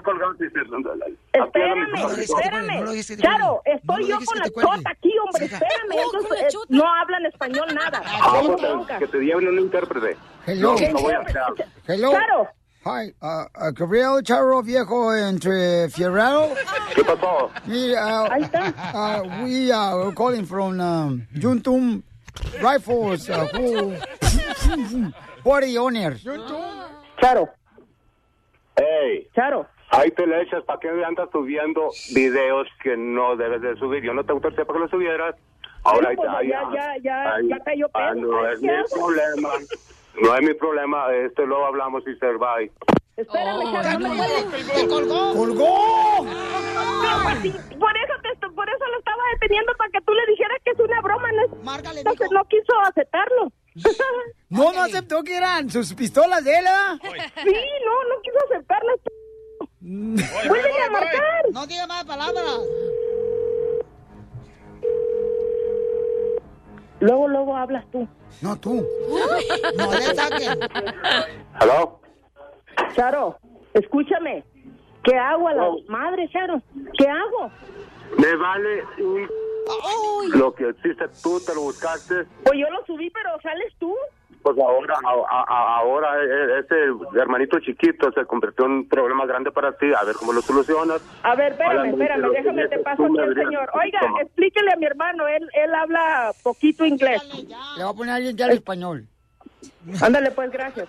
Espérame, espérame. Charo, estoy yo con la chota aquí, hombre, espérame. entonces, eh, no hablan español nada. Ah, Tengo pues, que te lleven un intérprete. Hello. No, no. Hi, uh, uh, Gabriel Charo Viejo entre Fierro. ¿Qué pasó? Uh, Ahí está. Uh, we are calling from um, Juntum Rifles. Uh, who, who are the owners? Charo. Hey. Charo. Ahí te le echas, ¿para qué andas subiendo videos que no debes de subir? Yo no te autoricé para que los subieras. Ahora Bueno, pues ya, ya, ya, ya, Ay, ya cayó ah, pedo. no Ay, es ¿qué mi problema. No es mi problema. Este luego hablamos y se va. Espérame, Charo, no me cuelgues. ¡Te colgó! ¡Colgó! No, pues sí, por eso te esto- por eso lo estaba deteniendo para que tú le dijeras que es una broma, ¿no? Entonces no quiso aceptarlo. <laughs> No, no aceptó que eran sus pistolas de él. Sí, no, no quiso aceptarlo. Vuélvele a marcar. No diga más palabras. Luego, luego hablas tú. No, tú. No le saquen. ¿Aló? Charo, escúchame. ¿Qué hago a la madre, Charo? ¿Qué hago? Me vale un... Lo que hiciste tú, te lo buscaste. Pues yo lo subí, pero sales tú. Pues ahora, a- a- ahora eh, ese hermanito chiquito se convirtió en un problema grande para ti. A ver cómo lo solucionas. A ver, espérame, espérame, déjame, te paso aquí me al señor. Oiga, Toma. explíquele a mi hermano, él, él habla poquito inglés. Le voy a poner a alguien que hable español. Ándale, pues, gracias.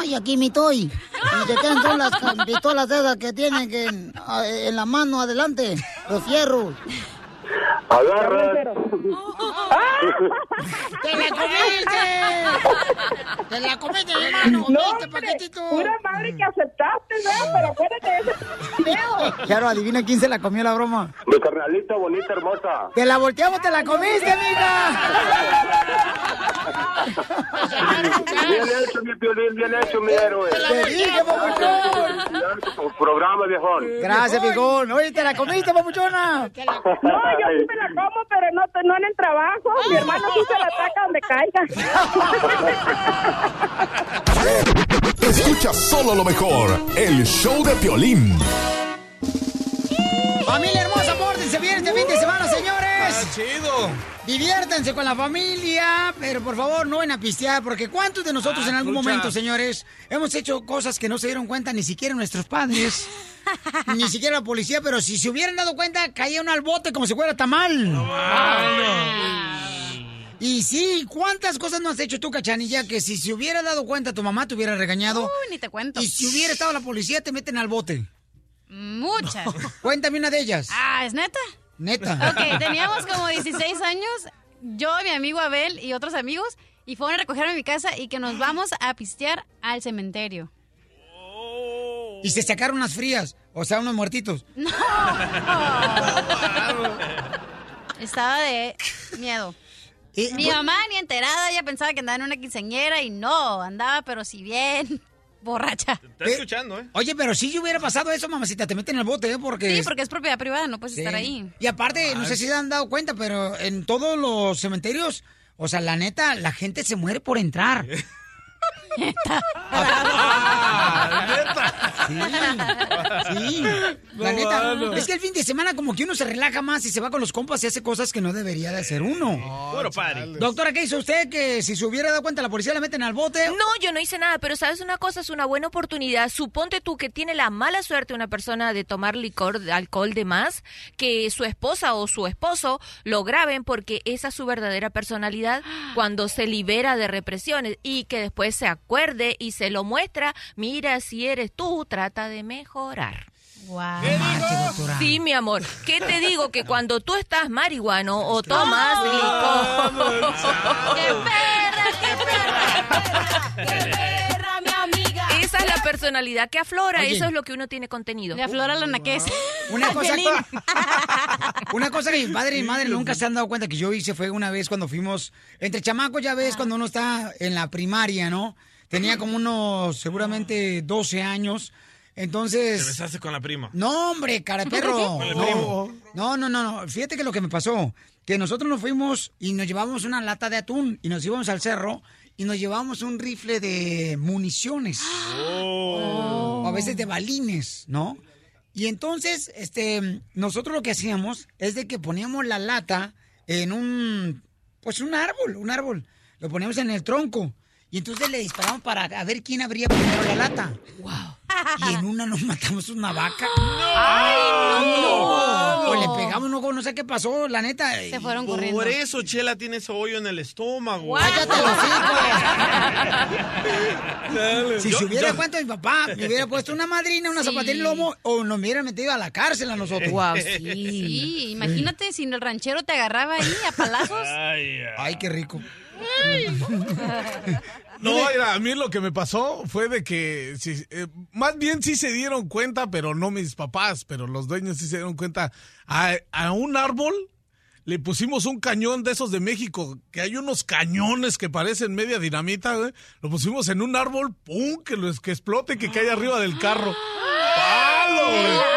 Ay, aquí mi toy. ¿Y de qué son las pistolas esas que tienen que en, en la mano adelante? Los fierros. Agarra. <laughs> ¡Te la comiste! ¡Te la comiste, hermano! No, ¡Este hombre, paquetito! pura madre que aceptaste, ¿verdad? Pero acuérdate de ese video. Claro, adivina quién se la comió la broma. Mi carnalita bonita, hermosa. Te la volteamos, te la comiste, amiga. Bien hecho, mi violín, bien hecho, mi héroe. Te dije, papuchón. Programa, viejón. Gracias, pijón. Oye, te la comiste, papuchona. No, yo me la como, pero no, no en el trabajo. Mi hermano sí se la ataca donde caiga. Escucha solo lo mejor, el show de Piolín. Familia hermosa, pórtense bien este fin de semana, señores. Chido. Diviértanse con la familia, pero por favor no en a pistear, porque ¿cuántos de nosotros Ah, en algún momento, señores, hemos hecho cosas que no se dieron cuenta ni siquiera nuestros padres, <laughs> ni siquiera la policía, pero si se hubieran dado cuenta, caía uno al bote como si fuera tamal. Y sí, ¿cuántas cosas no has hecho tú, cachanilla? Que si se hubiera dado cuenta, tu mamá te hubiera regañado. Uy, ni te cuento. Y si hubiera estado la policía, te meten al bote. Muchas. Cuéntame una de ellas. Ah, ¿es neta? Neta. Ok, teníamos como 16 años, yo, mi amigo Abel y otros amigos, y fueron a recogerme a mi casa y que nos vamos a pistear al cementerio. Y se sacaron unas frías, o sea, unos muertitos. <laughs> No. Estaba de miedo. Mi bu- mamá ni enterada, ella pensaba que andaba en una quinceañera y no, andaba pero si bien borracha. Está escuchando, ¿eh? Oye, pero si hubiera pasado eso, mamacita, te meten al bote, ¿eh? Porque... Sí, porque es propiedad privada, no puedes Sí. estar ahí. Y aparte, no sé si se han dado cuenta, pero en todos los cementerios, o sea, la neta, la gente se muere por entrar. Sí, la neta. Es que el fin de semana como que uno se relaja más y se va con los compas y hace cosas que no debería de hacer uno. Puro party. Doctora, ¿qué hizo usted que si se hubiera dado cuenta la policía la meten al bote? No, yo no hice nada, pero sabes una cosa, es una buena oportunidad. Suponte tú que tiene la mala suerte una persona de tomar licor, de alcohol de más, que su esposa o su esposo lo graben porque esa es su verdadera personalidad cuando se libera de represiones y que después se acuerde y se lo muestra, mira si eres tú, trata de mejorar. Wow. Sí, mi amor. ¿Qué te digo? Que cuando tú estás marihuano o tomas licor... ¡Qué perra, qué perra! ¡Qué perra, mi amiga! Esa es la personalidad que aflora, Oye. eso es lo que uno tiene contenido. Le aflora la naquez. Una cosa, <laughs> una cosa que mi padre y mi madre nunca se han dado cuenta que yo hice fue una vez cuando fuimos, entre chamacos ya ves, cuando uno está en la primaria, ¿no? Tenía como unos, seguramente 12 años. Te Entonces, besaste con la prima. no, hombre, cara perro. No, no, no, no. Fíjate que lo que me pasó, que nosotros nos fuimos y nos llevamos una lata de atún y nos íbamos al cerro y nos llevamos un rifle de municiones. Oh. O a veces de balines, ¿no? Y entonces, este, nosotros lo que hacíamos es de que poníamos la lata en un, pues un árbol, un árbol. Lo poníamos en el tronco. Y entonces le disparamos para a ver quién abría primero la lata. Y en una nos matamos una vaca. <gasps> ¡Ay, no! Pues le pegamos, no, no sé qué pasó, la neta. Se fueron Por eso Chela tiene ese hoyo en el estómago. Cállate los <laughs> Si Yo- se hubiera yo- cuento mi papá, me hubiera puesto una madrina, una Sí. zapatilla en el lomo, o nos hubiera metido a la cárcel a nosotros. Guau, sí. Sí, imagínate si el ranchero te agarraba ahí a palazos. Ay, qué rico. <laughs> No, mira, a mí lo que me pasó fue de que, sí, eh, más bien sí se dieron cuenta, pero no mis papás, pero los dueños sí se dieron cuenta. A, a un árbol le pusimos un cañón de esos de México, que hay unos cañones que parecen media dinamita. Lo pusimos en un árbol, ¡pum! Que, lo, que explote, que caiga arriba del carro. ¡Palo, güey! No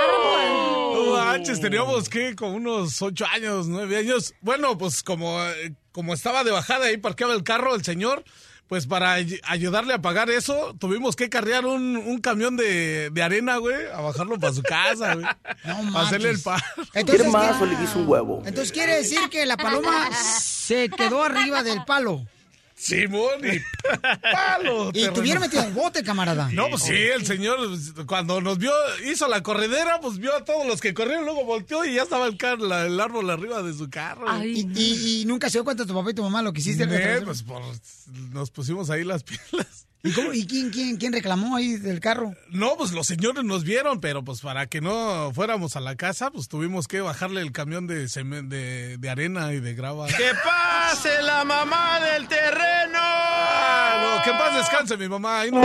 manches, teníamos que como unos ocho años, nueve años. Bueno, pues como, eh, como estaba de bajada ahí parqueaba el carro el señor, pues para ay- ayudarle a pagar eso, tuvimos que carrear un, un camión de, de arena, güey, a bajarlo para su casa, güey. <laughs> Para hacerle el. Entonces, ¿Quiere más le guiso un huevo? Entonces quiere decir que la paloma <laughs> se quedó arriba del palo. Simón y <laughs> palo. Y te hubiera metido al bote, camarada. No, pues sí, el señor cuando nos vio, hizo la corredera, pues vio a todos los que corrieron, luego volteó y ya estaba el, car- la- el árbol arriba de su carro. y, y- y nunca se dio cuenta tu papá y tu mamá lo que hiciste. Eh, pues por- nos pusimos ahí las <laughs> pilas. ¿Y, cómo- y quién, quién, quién reclamó ahí del carro? No, pues los señores nos vieron, pero pues para que no fuéramos a la casa, pues tuvimos que bajarle el camión de, de, de arena y de grava. ¡Que pase la mamá del terreno! Ah, no, que en paz descanse mi mamá. ahí no-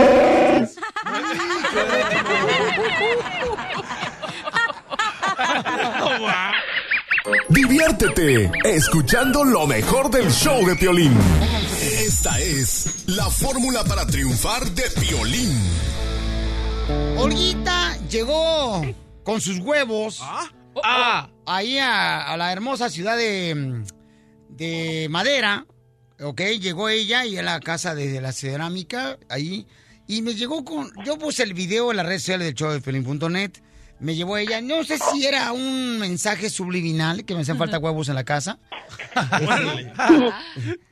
Diviértete escuchando lo mejor del show de Piolín. Esta es la fórmula para triunfar de Piolín. Olguita llegó con sus huevos ah, ahí a, a la hermosa ciudad de, de Madera. Ok, llegó ella y a la casa de la cerámica ahí. Y me llegó con. Yo puse el video en las redes sociales del show de Pelín.net. Me llevó ella. No sé si era un mensaje subliminal que me hacían falta huevos en la casa. <laughs> <laughs>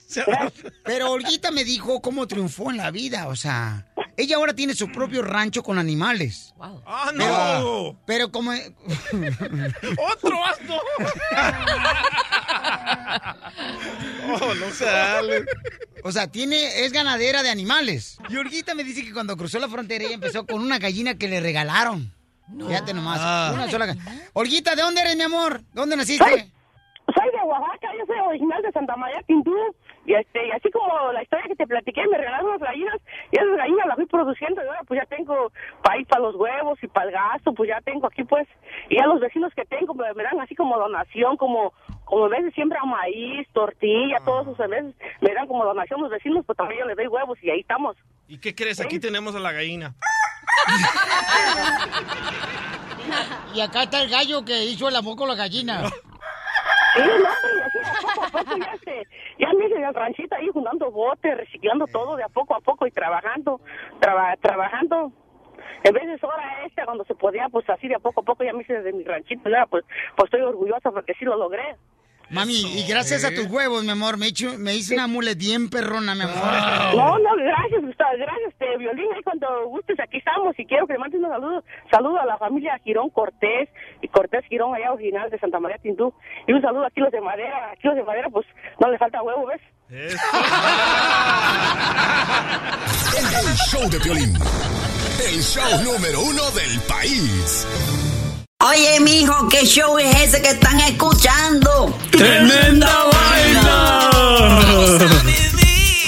Pero Olguita me dijo cómo triunfó en la vida. O sea, ella ahora tiene su propio rancho con animales. ¡Ah, no! Pero, pero como. <laughs> ¡Otro asno! Oh, no sale. O sea, tiene, es ganadera de animales. Y Olguita me dice que cuando cruzó la frontera ella empezó con una gallina que le regalaron. Fíjate nomás, Ah. una sola ga- Olguita, ¿de dónde eres, mi amor? ¿Dónde naciste? Soy, soy de Oaxaca, yo soy original de Santa María Tindú. Y, este, y así como la historia que te platiqué, me regalaron unas gallinas y esas gallinas las fui produciendo y ahora pues ya tengo para ir para los huevos y para el gasto, pues ya tengo aquí pues, y ya los vecinos que tengo me, me dan así como donación, como como a veces siembran maíz, tortilla, todos esos a veces me dan como donación los vecinos, pues también yo les doy huevos y ahí estamos. ¿Y qué crees? Aquí tenemos a la gallina. <laughs> Y acá está el gallo que hizo el amor con la gallina. <laughs> Sí, no, y así de poco a poco ya, este, ya me hice en el ranchito ahí juntando botes, reciclando todo de a poco a poco y trabajando, traba- trabajando. En vez de hora esta, cuando se podía, pues así de a poco a poco ya me hice desde mi ranchito, ya, pues, pues estoy orgullosa porque sí lo logré. Mami, y gracias a tus huevos, mi amor, me, he hecho- me hice una mule bien perrona, mi amor. No, no, gracias, Gustavo, gracias, este, Violín, ahí cuando gustes, aquí estamos, y quiero que le mandes un saludo, saludo a la familia Girón Cortés, y Cortés Girón, allá original de Santa María Tindú, y un saludo aquí los de Madera, aquí los de Madera, pues, no le falta huevo, ¿ves? El show de Piolín. El show número uno del país. Oye, mijo, ¿qué show es ese que están escuchando? ¡Tremenda vaina!